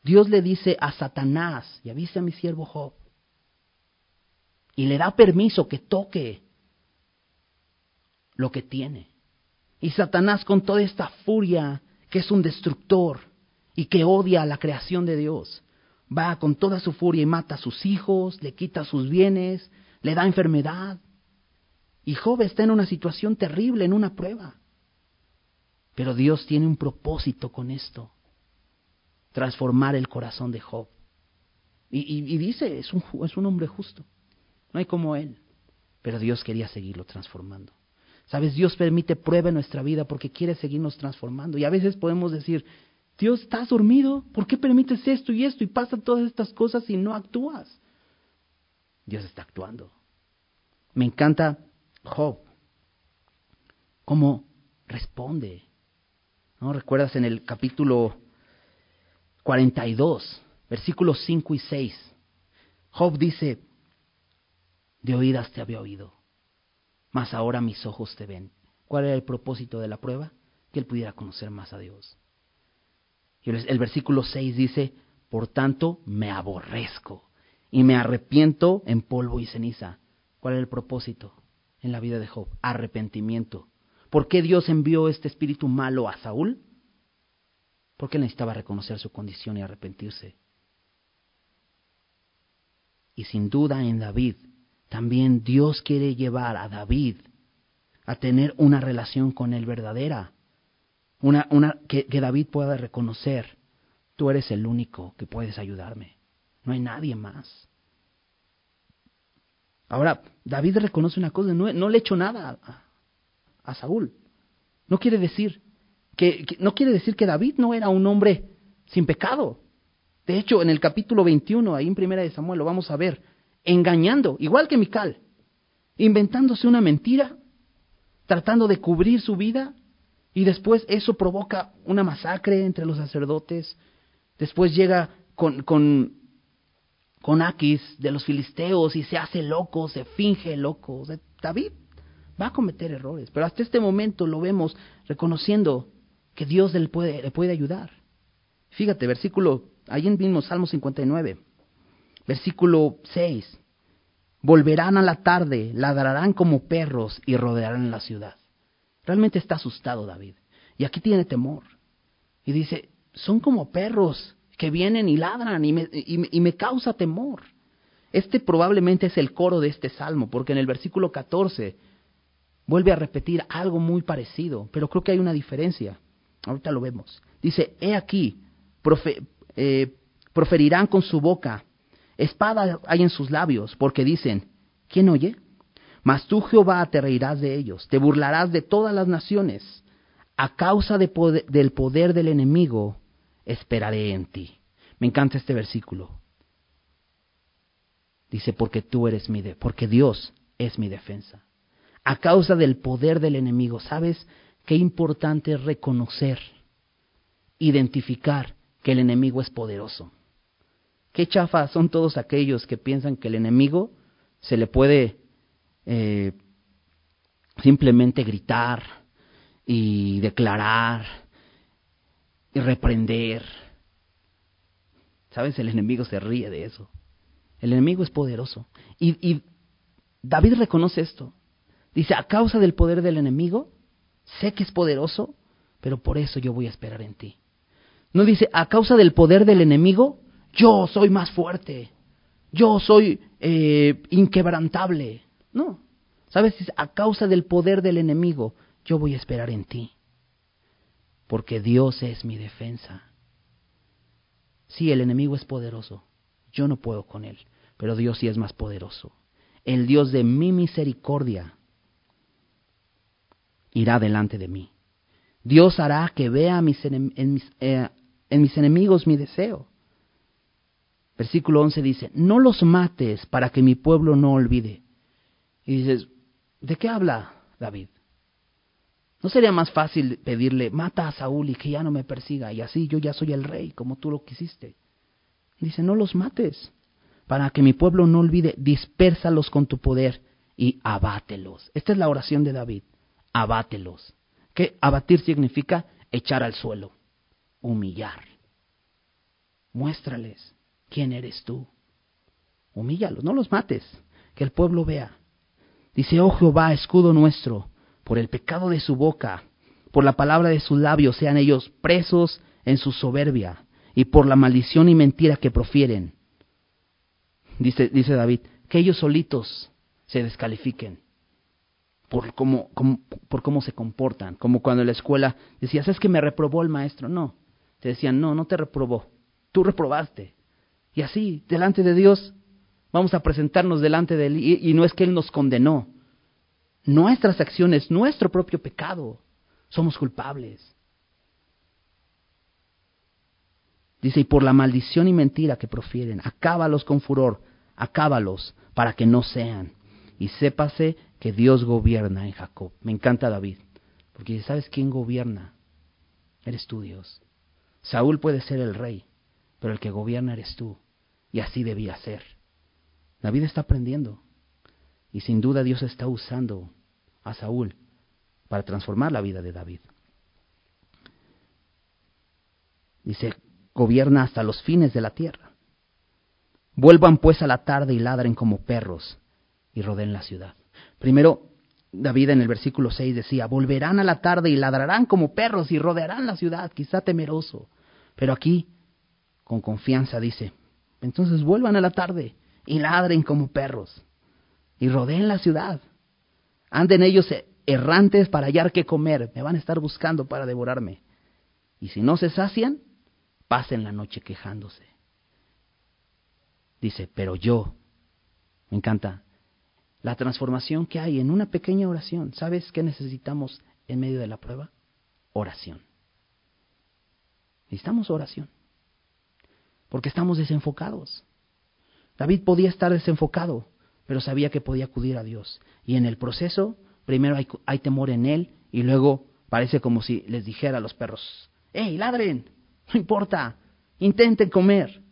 Dios le dice a Satanás, ya viste a mi siervo Job, y le da permiso que toque lo que tiene. Y Satanás con toda esta furia, que es un destructor y que odia a la creación de Dios, va con toda su furia y mata a sus hijos, le quita sus bienes, le da enfermedad. Y Job está en una situación terrible, en una prueba. Pero Dios tiene un propósito con esto, transformar el corazón de Job. Y, dice, es un, es un hombre justo, no hay como él. pero Dios quería seguirlo transformando. Sabes, Dios permite prueba en nuestra vida porque quiere seguirnos transformando. Y a veces podemos decir, Dios, ¿estás dormido? ¿Por qué permites esto y esto y pasan todas estas cosas y no actúas? Dios está actuando. Me encanta Job, cómo responde. ¿No recuerdas en el capítulo 42, versículos 5 y 6? Job dice, de oídas te había oído, mas ahora mis ojos te ven. ¿Cuál era el propósito de la prueba? Que él pudiera conocer más a Dios. El versículo 6 dice, por tanto me aborrezco y me arrepiento en polvo y ceniza. ¿Cuál era el propósito en la vida de Job? Arrepentimiento. ¿Por qué Dios envió este espíritu malo a Saúl? Porque necesitaba reconocer su condición y arrepentirse. Y sin duda en David, también Dios quiere llevar a David a tener una relación con él verdadera. Una, una, que, que David pueda reconocer, tú eres el único que puedes ayudarme. No hay nadie más. Ahora, David reconoce una cosa, no, le echó nada a, Saúl. No quiere decir que, no quiere decir que David no era un hombre sin pecado. De hecho, en el capítulo 21, ahí en Primera de Samuel, lo vamos a ver, engañando, igual que Mical, inventándose una mentira, tratando de cubrir su vida, y después eso provoca una masacre entre los sacerdotes. Después llega con, con con Aquis de los filisteos y se hace loco, se finge loco. David va a cometer errores, pero hasta este momento lo vemos reconociendo que Dios le puede, le puede ayudar. Fíjate, versículo, ahí en mismo Salmo 59, versículo 6. Volverán a la tarde, ladrarán como perros y rodearán la ciudad. Realmente está asustado David. Y aquí tiene temor. Y dice, son como perros que vienen y ladran y me, y, me causa temor. Este probablemente es el coro de este salmo, porque en el versículo 14 vuelve a repetir algo muy parecido, pero creo que hay una diferencia. Ahorita lo vemos. Dice, he aquí, eh, proferirán con su boca, espada hay en sus labios, porque dicen, ¿quién oye? Mas tú Jehová te reirás de ellos, te burlarás de todas las naciones. A causa de del poder del enemigo esperaré en ti. Me encanta este versículo. Dice, porque tú eres mi, de porque Dios es mi defensa. A causa del poder del enemigo, ¿sabes qué importante es reconocer, identificar que el enemigo es poderoso? Qué chafa son todos aquellos que piensan que el enemigo se le puede eh, simplemente gritar y declarar y reprender. ¿Sabes? El enemigo se ríe de eso. El enemigo es poderoso. Y, David reconoce esto. Dice, a causa del poder del enemigo, sé que es poderoso, pero por eso yo voy a esperar en ti. No dice, a causa del poder del enemigo, yo soy más fuerte, yo soy eh, inquebrantable. No, ¿sabes? A causa del poder del enemigo, yo voy a esperar en ti porque Dios es mi defensa. Sí, el enemigo es poderoso, yo no puedo con él, pero Dios sí es más poderoso. El Dios de mi misericordia irá delante de mí. Dios hará que vea en, mis, eh, en mis enemigos mi deseo. Versículo 11 dice, no los mates para que mi pueblo no olvide. Y dices, ¿de qué habla David? ¿No sería más fácil pedirle, mata a Saúl y que ya no me persiga y así yo ya soy el rey como tú lo quisiste? dice, no los mates, para que mi pueblo no olvide, dispérsalos con tu poder y abátelos. Esta es la oración de David, abátelos. ¿Qué abatir significa? Echar al suelo, humillar. Muéstrales quién eres tú. Humíllalos, no los mates, que el pueblo vea. Dice, oh Jehová, escudo nuestro, por el pecado de su boca, por la palabra de sus labios sean ellos presos en su soberbia, y por la maldición y mentira que profieren. Dice, dice David, que ellos solitos se descalifiquen por cómo, por cómo se comportan, como cuando en la escuela decías, es que me reprobó el maestro. No, te decían, no, no te reprobó, tú reprobaste. Y así, delante de Dios, Vamos a presentarnos delante de Él y, no es que Él nos condenó. Nuestras acciones, nuestro propio pecado. Somos culpables. Dice, y por la maldición y mentira que profieren, acábalos con furor, acábalos para que no sean. Y sépase que Dios gobierna en Jacob. Me encanta David, porque ¿sabes quién gobierna? Eres tú, Dios. Saúl puede ser el rey, pero el que gobierna eres tú. Y así debía ser. David está aprendiendo. Y sin duda Dios está usando a Saúl para transformar la vida de David. Dice, gobierna hasta los fines de la tierra. Vuelvan pues a la tarde y ladren como perros y rodeen la ciudad. Primero, David en el versículo 6 decía, volverán a la tarde y ladrarán como perros y rodearán la ciudad, quizá temeroso. Pero aquí, con confianza, dice, entonces vuelvan a la tarde y ladren como perros y rodeen la ciudad. Anden ellos errantes para hallar qué comer, me van a estar buscando para devorarme. Y si no se sacian, pasen la noche quejándose. Dice, pero yo, me encanta, la transformación que hay en una pequeña oración. ¿Sabes qué necesitamos en medio de la prueba? Oración. Necesitamos oración. Porque estamos desenfocados. David podía estar desenfocado, pero sabía que podía acudir a Dios. Y en el proceso, primero hay, temor en él y luego parece como si les dijera a los perros, ¡Ey, ladren! No importa, intenten comer.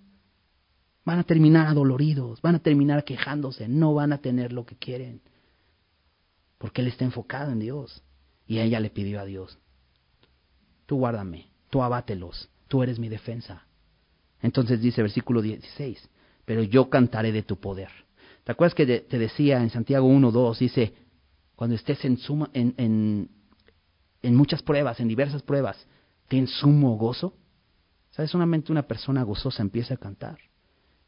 Van a terminar adoloridos, van a terminar quejándose, no van a tener lo que quieren. Porque él está enfocado en Dios. Y ella le pidió a Dios, tú guárdame, tú abátelos, tú eres mi defensa. Entonces dice versículo 16, pero yo cantaré de tu poder. ¿Te acuerdas que te decía en Santiago 1, 2, dice, cuando estés en, suma, en, en muchas pruebas, en diversas pruebas, ten sumo gozo? ¿Sabes? Solamente una persona gozosa empieza a cantar.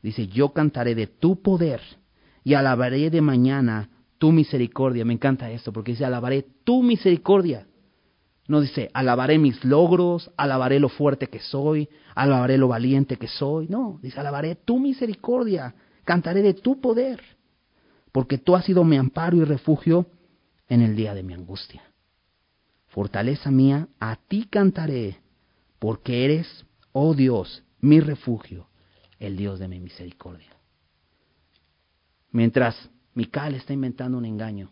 Dice, yo cantaré de tu poder y alabaré de mañana tu misericordia. Me encanta esto porque dice, alabaré tu misericordia. No dice, alabaré mis logros, alabaré lo fuerte que soy, alabaré lo valiente que soy. No, dice, alabaré tu misericordia, cantaré de tu poder, porque tú has sido mi amparo y refugio en el día de mi angustia. Fortaleza mía, a ti cantaré, porque eres, oh Dios, mi refugio el Dios de mi misericordia. Mientras Mical está inventando un engaño,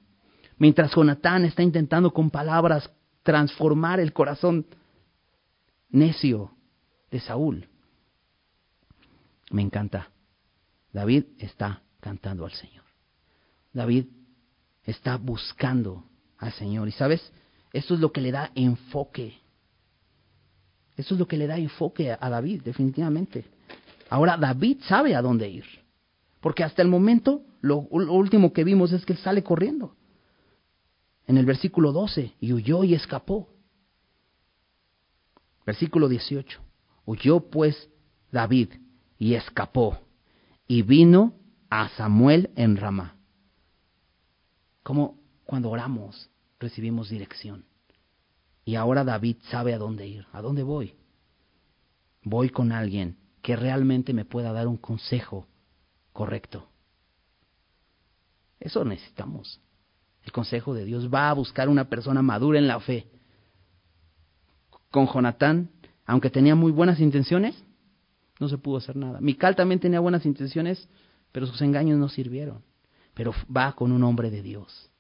mientras Jonatán está intentando con palabras transformar el corazón necio de Saúl. Me encanta. David está cantando al Señor. David está buscando al Señor. Y sabes, esto es lo que le da enfoque. Eso es lo que le da enfoque a David, definitivamente. Ahora David sabe a dónde ir, porque hasta el momento lo, último que vimos es que él sale corriendo. En el versículo 12, y huyó y escapó. Versículo 18, huyó pues David y escapó, y vino a Samuel en Ramá. Como cuando oramos recibimos dirección. Y ahora David sabe a dónde ir. ¿A dónde voy? Voy con alguien que realmente me pueda dar un consejo correcto. Eso necesitamos. El consejo de Dios va a buscar una persona madura en la fe. Con Jonatán, aunque tenía muy buenas intenciones, no se pudo hacer nada. Mical también tenía buenas intenciones, pero sus engaños no sirvieron. Pero va con un hombre de Dios.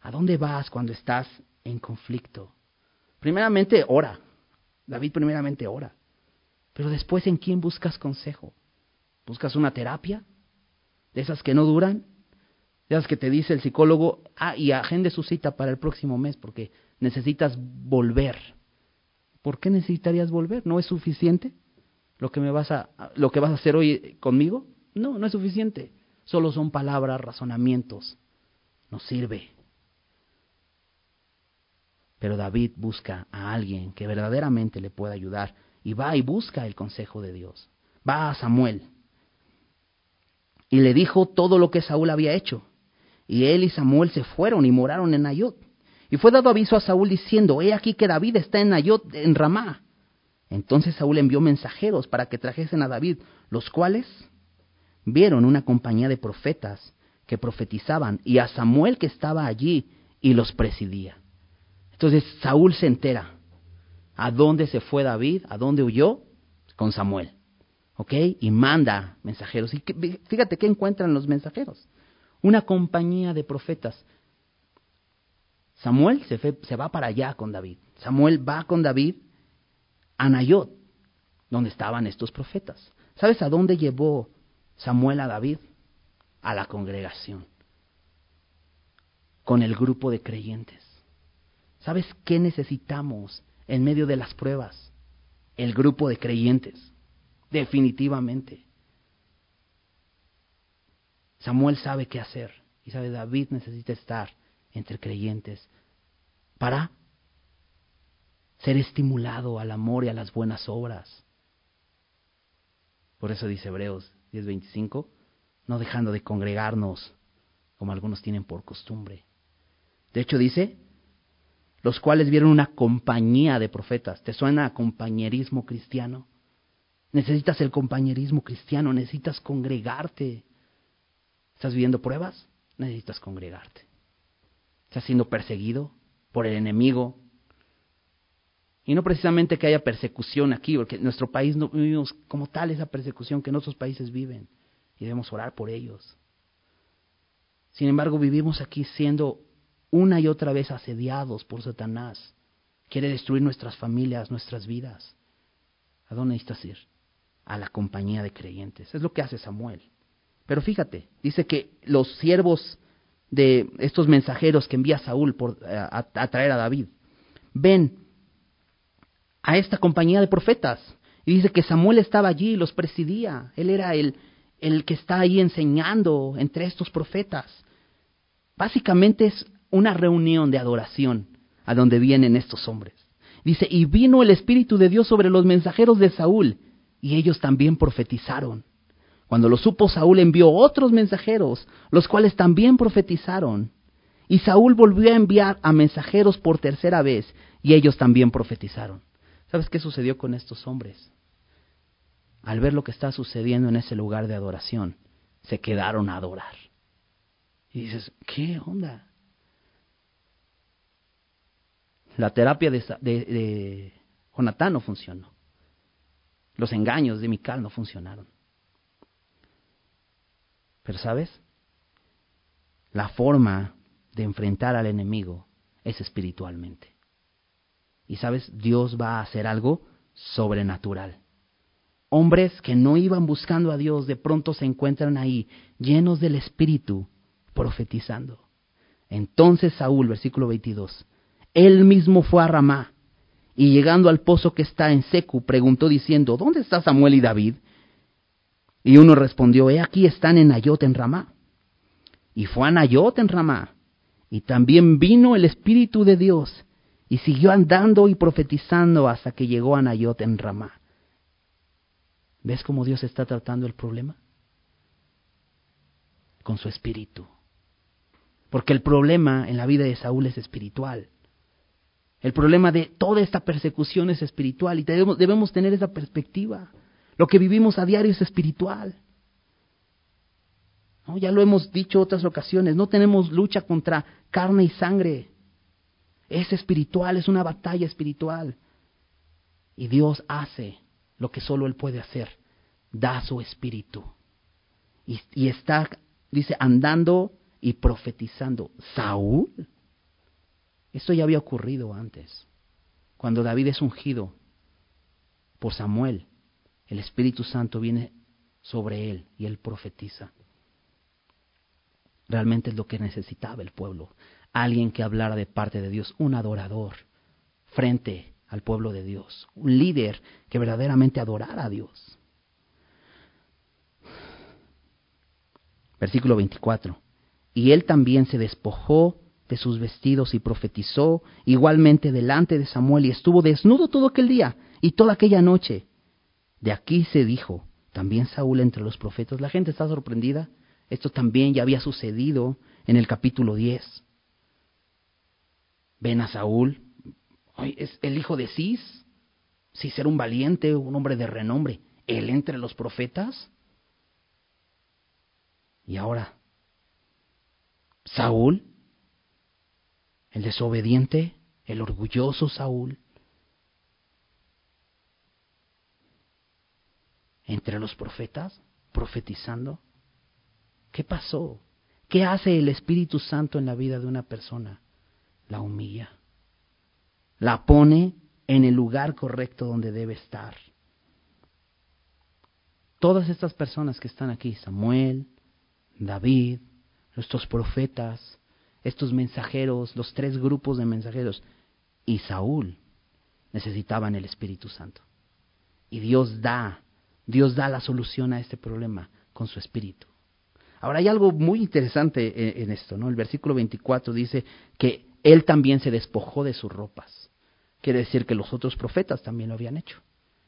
¿A dónde vas cuando estás en conflicto? Primeramente, ora. David primeramente ora. Pero después, ¿en quién buscas consejo? ¿Buscas una terapia? ¿De esas que no duran? ¿De esas que te dice el psicólogo, ah, y agende su cita para el próximo mes porque necesitas volver? ¿Por qué necesitarías volver? ¿No es suficiente lo que, me vas a, lo que vas a hacer hoy conmigo? No, no es suficiente. Solo son palabras, razonamientos. No sirve. Pero David busca a alguien que verdaderamente le pueda ayudar y va y busca el consejo de Dios. Va a Samuel y le dijo todo lo que Saúl había hecho. Y él y Samuel se fueron y moraron en Nayot. Y fue dado aviso a Saúl diciendo, he aquí que David está en Nayot, en Ramá. Entonces Saúl envió mensajeros para que trajesen a David, los cuales vieron una compañía de profetas que profetizaban y a Samuel que estaba allí y los presidía. Entonces Saúl se entera. ¿A dónde se fue David? ¿A dónde huyó? Con Samuel. ¿Ok? Y manda mensajeros. Y fíjate qué encuentran los mensajeros. Una compañía de profetas. Samuel se, se va para allá con David. Samuel va con David a Nayot, donde estaban estos profetas. ¿Sabes a dónde llevó Samuel a David? A la congregación, con el grupo de creyentes. ¿Sabes qué necesitamos en medio de las pruebas? El grupo de creyentes, definitivamente. Samuel sabe qué hacer y sabe David necesita estar entre creyentes para ser estimulado al amor y a las buenas obras. Por eso dice Hebreos 10:25, no dejando de congregarnos como algunos tienen por costumbre. De hecho dice, los cuales vieron una compañía de profetas. ¿Te suena a compañerismo cristiano? Necesitas el compañerismo cristiano, necesitas congregarte. ¿Estás viviendo pruebas? Necesitas congregarte. ¿Estás siendo perseguido por el enemigo? Y no precisamente que haya persecución aquí, porque en nuestro país no vivimos como tal esa persecución que en otros países viven y debemos orar por ellos. Sin embargo, vivimos aquí siendo una y otra vez asediados por Satanás. Quiere destruir nuestras familias, nuestras vidas. ¿A dónde necesitas ir? A la compañía de creyentes. Es lo que hace Samuel. Pero fíjate, dice que los siervos de estos mensajeros que envía Saúl eh, a traer a David, ven a esta compañía de profetas. Y dice que Samuel estaba allí y los presidía. Él era el, el que está ahí enseñando entre estos profetas. Básicamente es una reunión de adoración a donde vienen estos hombres. Dice, y vino el Espíritu de Dios sobre los mensajeros de Saúl, y ellos también profetizaron. Cuando lo supo Saúl envió otros mensajeros, los cuales también profetizaron. Y Saúl volvió a enviar a mensajeros por tercera vez, y ellos también profetizaron. ¿Sabes qué sucedió con estos hombres? Al ver lo que está sucediendo en ese lugar de adoración, se quedaron a adorar. Y dices, ¿qué onda? La terapia de, de, Jonatán no funcionó. Los engaños de Mical no funcionaron. Sabes, la forma de enfrentar al enemigo es espiritualmente. Y sabes, Dios va a hacer algo sobrenatural. Hombres que no iban buscando a Dios de pronto se encuentran ahí, llenos del Espíritu, profetizando. Entonces Saúl, versículo 22, él mismo fue a Ramá y llegando al pozo que está en Secu, preguntó diciendo, ¿dónde está Samuel y David? Y uno respondió, he aquí están en Nayot en Ramá. Y fue a Nayot en Ramá. Y también vino el Espíritu de Dios y siguió andando y profetizando hasta que llegó a Nayot en Ramá. ¿Ves cómo Dios está tratando el problema? Con su espíritu. Porque el problema en la vida de Saúl es espiritual. El problema de toda esta persecución es espiritual y debemos, debemos tener esa perspectiva. Lo que vivimos a diario es espiritual. ¿No? Ya lo hemos dicho otras ocasiones, no tenemos lucha contra carne y sangre, es espiritual, es una batalla espiritual. Y Dios hace lo que solo Él puede hacer, da su espíritu. Y, y está, dice, andando y profetizando. ¿Saúl? Esto ya había ocurrido antes. Cuando David es ungido por Samuel, el Espíritu Santo viene sobre él y él profetiza. Realmente es lo que necesitaba el pueblo alguien que hablara de parte de Dios, un adorador frente al pueblo de Dios, un líder que verdaderamente adorara a Dios. Versículo 24. Y él también se despojó de sus vestidos y profetizó igualmente delante de Samuel y estuvo desnudo todo aquel día y toda aquella noche. De aquí se dijo, también Saúl entre los profetas. La gente está sorprendida. Esto también ya había sucedido en el capítulo 10 ven a Saúl, es el hijo de Cis, Cis era un valiente, un hombre de renombre, él entre los profetas. Y ahora, Saúl, el desobediente, el orgulloso Saúl, entre los profetas, profetizando. ¿Qué pasó? ¿Qué hace el Espíritu Santo en la vida de una persona? La humilla. La pone en el lugar correcto donde debe estar. Todas estas personas que están aquí, Samuel, David, nuestros profetas, estos mensajeros, los tres grupos de mensajeros, y Saúl, necesitaban el Espíritu Santo. Y Dios da Dios da la solución a este problema con su espíritu. Ahora hay algo muy interesante en, esto, ¿no? El versículo 24 dice que él también se despojó de sus ropas. Quiere decir que los otros profetas también lo habían hecho.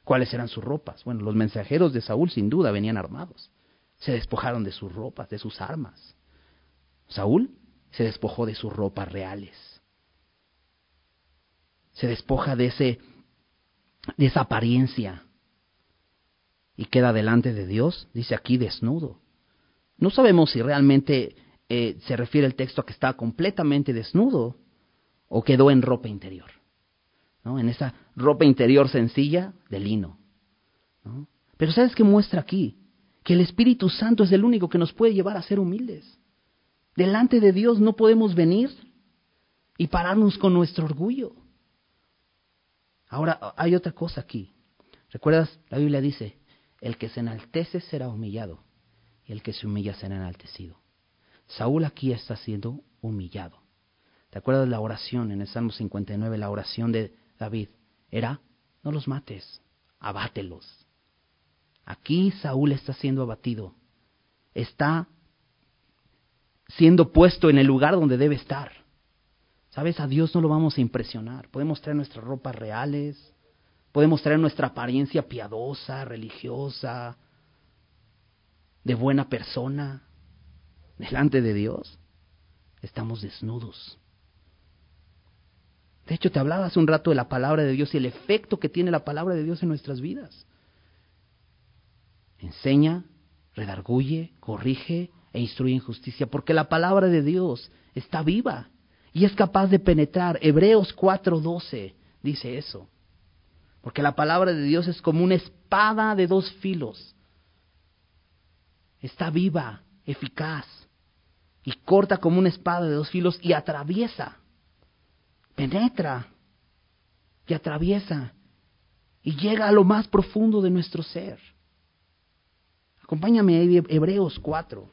¿Cuáles eran sus ropas? Bueno, los mensajeros de Saúl sin duda venían armados. Se despojaron de sus ropas, de sus armas. Saúl se despojó de sus ropas reales. Se despoja de ese de esa apariencia y queda delante de Dios, dice aquí desnudo. No sabemos si realmente eh, se refiere el texto a que estaba completamente desnudo o quedó en ropa interior, ¿no? en esa ropa interior sencilla de lino. ¿no? Pero ¿sabes qué muestra aquí? Que el Espíritu Santo es el único que nos puede llevar a ser humildes. Delante de Dios no podemos venir y pararnos con nuestro orgullo. Ahora, hay otra cosa aquí. ¿Recuerdas? La Biblia dice, el que se enaltece será humillado, y el que se humilla será enaltecido. Saúl aquí está siendo humillado. ¿Te acuerdas la oración en el Salmo 59, la oración de David? Era, no los mates, abátelos. Aquí Saúl está siendo abatido, está siendo puesto en el lugar donde debe estar. ¿Sabes? A Dios no lo vamos a impresionar. Podemos traer nuestras ropas reales, Podemos traer nuestra apariencia piadosa, religiosa, de buena persona, delante de Dios. Estamos desnudos. De hecho, te hablaba hace un rato de la palabra de Dios y el efecto que tiene la palabra de Dios en nuestras vidas. Enseña, redarguye, corrige e instruye en justicia, porque la palabra de Dios está viva y es capaz de penetrar. Hebreos 4:12 dice eso. Porque la palabra de Dios es como una espada de dos filos. Está viva, eficaz, y corta como una espada de dos filos y atraviesa, penetra y atraviesa y llega a lo más profundo de nuestro ser. Acompáñame a Hebreos 4.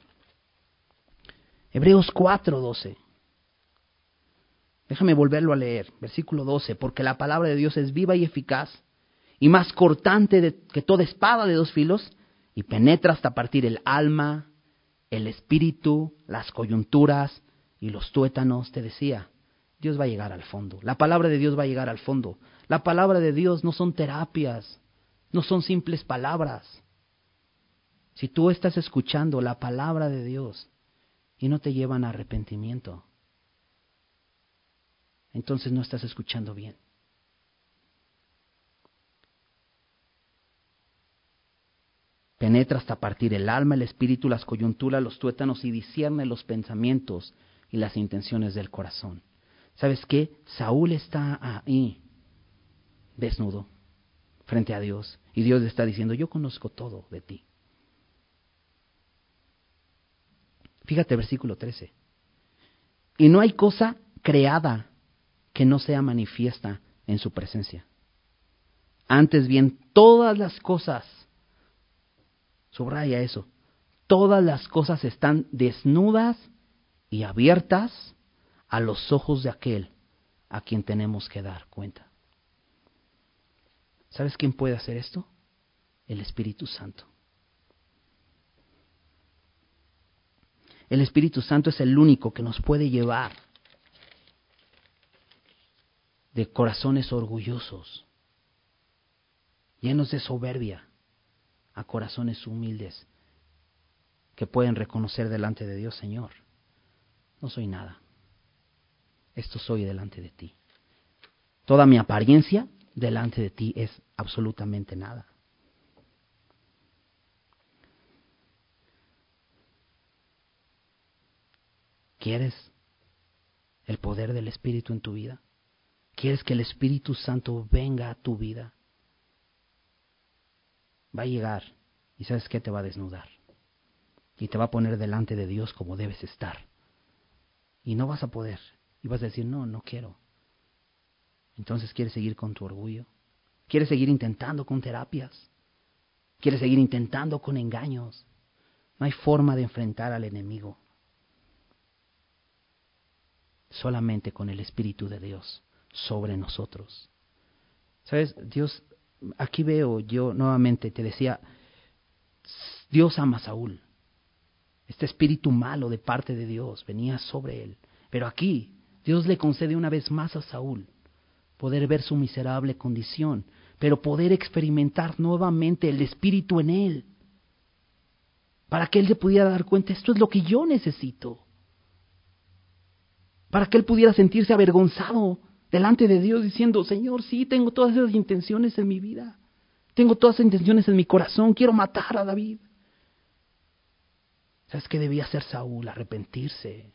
Hebreos 4, 12. Déjame volverlo a leer, versículo 12, porque la palabra de Dios es viva y eficaz y más cortante que toda espada de dos filos y penetra hasta partir el alma, el espíritu, las coyunturas y los tuétanos, te decía. Dios va a llegar al fondo. La palabra de Dios va a llegar al fondo. La palabra de Dios no son terapias, no son simples palabras. Si tú estás escuchando la palabra de Dios y no te llevan a arrepentimiento, entonces no estás escuchando bien. Penetra hasta partir el alma, el espíritu, las coyunturas, los tuétanos y discierne los pensamientos y las intenciones del corazón. ¿Sabes qué? Saúl está ahí, desnudo, frente a Dios. Y Dios le está diciendo, yo conozco todo de ti. Fíjate versículo 13. Y no hay cosa creada que no sea manifiesta en su presencia. Antes bien, todas las cosas, subraya eso, todas las cosas están desnudas y abiertas a los ojos de aquel a quien tenemos que dar cuenta. ¿Sabes quién puede hacer esto? El Espíritu Santo. El Espíritu Santo es el único que nos puede llevar de corazones orgullosos, llenos de soberbia, a corazones humildes que pueden reconocer delante de Dios, Señor, no soy nada, esto soy delante de ti. Toda mi apariencia delante de ti es absolutamente nada. ¿Quieres el poder del Espíritu en tu vida? ¿Quieres que el Espíritu Santo venga a tu vida? Va a llegar y sabes qué te va a desnudar. Y te va a poner delante de Dios como debes estar. Y no vas a poder. Y vas a decir, no, no quiero. Entonces quieres seguir con tu orgullo. Quieres seguir intentando con terapias. Quieres seguir intentando con engaños. No hay forma de enfrentar al enemigo. Solamente con el Espíritu de Dios sobre nosotros. ¿Sabes? Dios, aquí veo yo nuevamente, te decía, Dios ama a Saúl. Este espíritu malo de parte de Dios venía sobre él. Pero aquí Dios le concede una vez más a Saúl poder ver su miserable condición, pero poder experimentar nuevamente el espíritu en él, para que él se pudiera dar cuenta, esto es lo que yo necesito, para que él pudiera sentirse avergonzado delante de Dios diciendo, Señor, sí, tengo todas esas intenciones en mi vida, tengo todas esas intenciones en mi corazón, quiero matar a David. ¿Sabes qué debía hacer Saúl? Arrepentirse.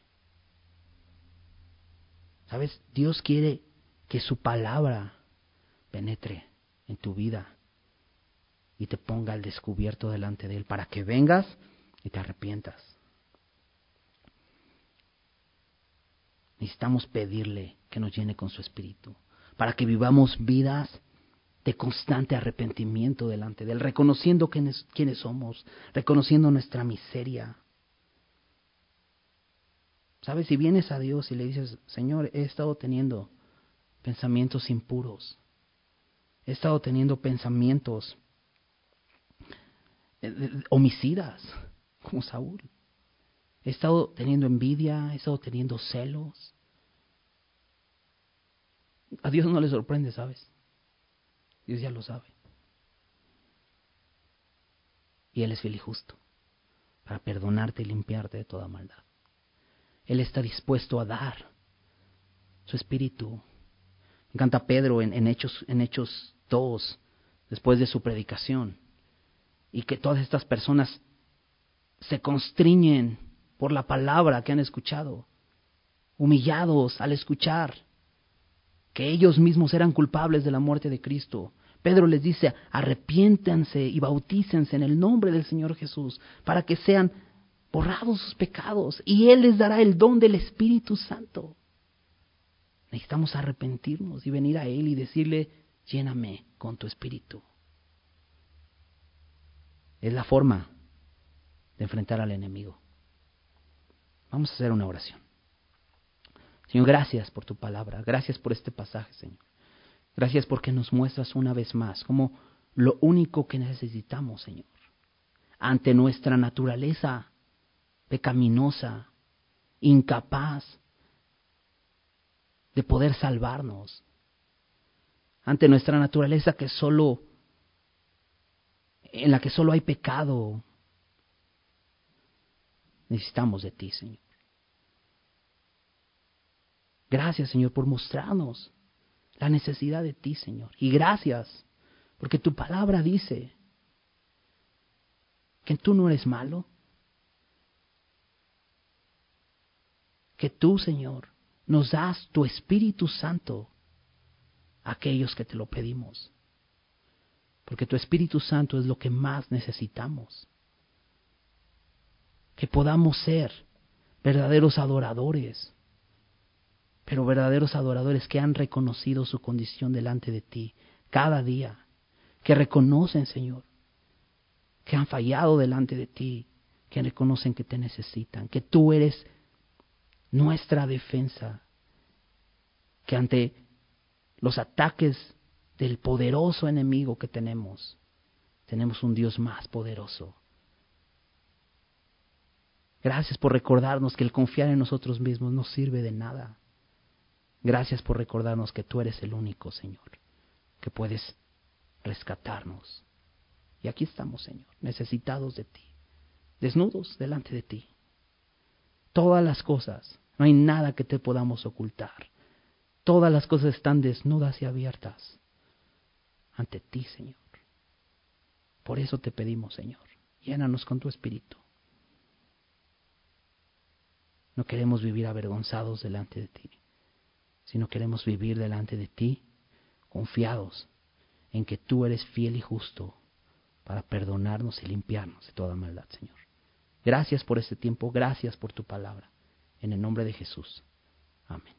¿Sabes? Dios quiere que su palabra penetre en tu vida y te ponga al descubierto delante de Él para que vengas y te arrepientas. Necesitamos pedirle que nos llene con su espíritu, para que vivamos vidas de constante arrepentimiento delante de Él, reconociendo quiénes, quiénes somos, reconociendo nuestra miseria. ¿Sabes? Si vienes a Dios y le dices, Señor, he estado teniendo pensamientos impuros, he estado teniendo pensamientos eh, homicidas, como Saúl. He estado teniendo envidia, he estado teniendo celos. A Dios no le sorprende, ¿sabes? Dios ya lo sabe. Y Él es fiel y justo para perdonarte y limpiarte de toda maldad. Él está dispuesto a dar su espíritu. Me encanta Pedro en, Hechos, en Hechos 2, después de su predicación, y que todas estas personas se constriñen por la palabra que han escuchado, humillados al escuchar que ellos mismos eran culpables de la muerte de Cristo. Pedro les dice, arrepiéntanse y bautícense en el nombre del Señor Jesús para que sean borrados sus pecados y Él les dará el don del Espíritu Santo. Necesitamos arrepentirnos y venir a Él y decirle, lléname con tu Espíritu. Es la forma de enfrentar al enemigo. Vamos a hacer una oración. Señor, gracias por tu palabra, gracias por este pasaje, Señor. Gracias porque nos muestras una vez más como lo único que necesitamos, Señor, ante nuestra naturaleza pecaminosa, incapaz de poder salvarnos, ante nuestra naturaleza que solo en la que solo hay pecado. Necesitamos de ti, Señor. Gracias, Señor, por mostrarnos la necesidad de ti, Señor. Y gracias, porque tu palabra dice que tú no eres malo, que tú, Señor, nos das tu Espíritu Santo a aquellos que te lo pedimos. Porque tu Espíritu Santo es lo que más necesitamos. Que podamos ser verdaderos adoradores, pero verdaderos adoradores que han reconocido su condición delante de ti cada día, que reconocen, Señor, que han fallado delante de ti, que reconocen que te necesitan, que tú eres nuestra defensa, que ante los ataques del poderoso enemigo que tenemos, tenemos un Dios más poderoso. Gracias por recordarnos que el confiar en nosotros mismos no sirve de nada. Gracias por recordarnos que tú eres el único, Señor, que puedes rescatarnos. Y aquí estamos, Señor, necesitados de ti, desnudos delante de ti. Todas las cosas no hay nada que te podamos ocultar. Todas las cosas están desnudas y abiertas ante ti, Señor. Por eso te pedimos, Señor, llénanos con tu espíritu. No queremos vivir avergonzados delante de ti, sino queremos vivir delante de ti confiados en que tú eres fiel y justo para perdonarnos y limpiarnos de toda maldad, Señor. Gracias por este tiempo, gracias por tu palabra. En el nombre de Jesús. Amén.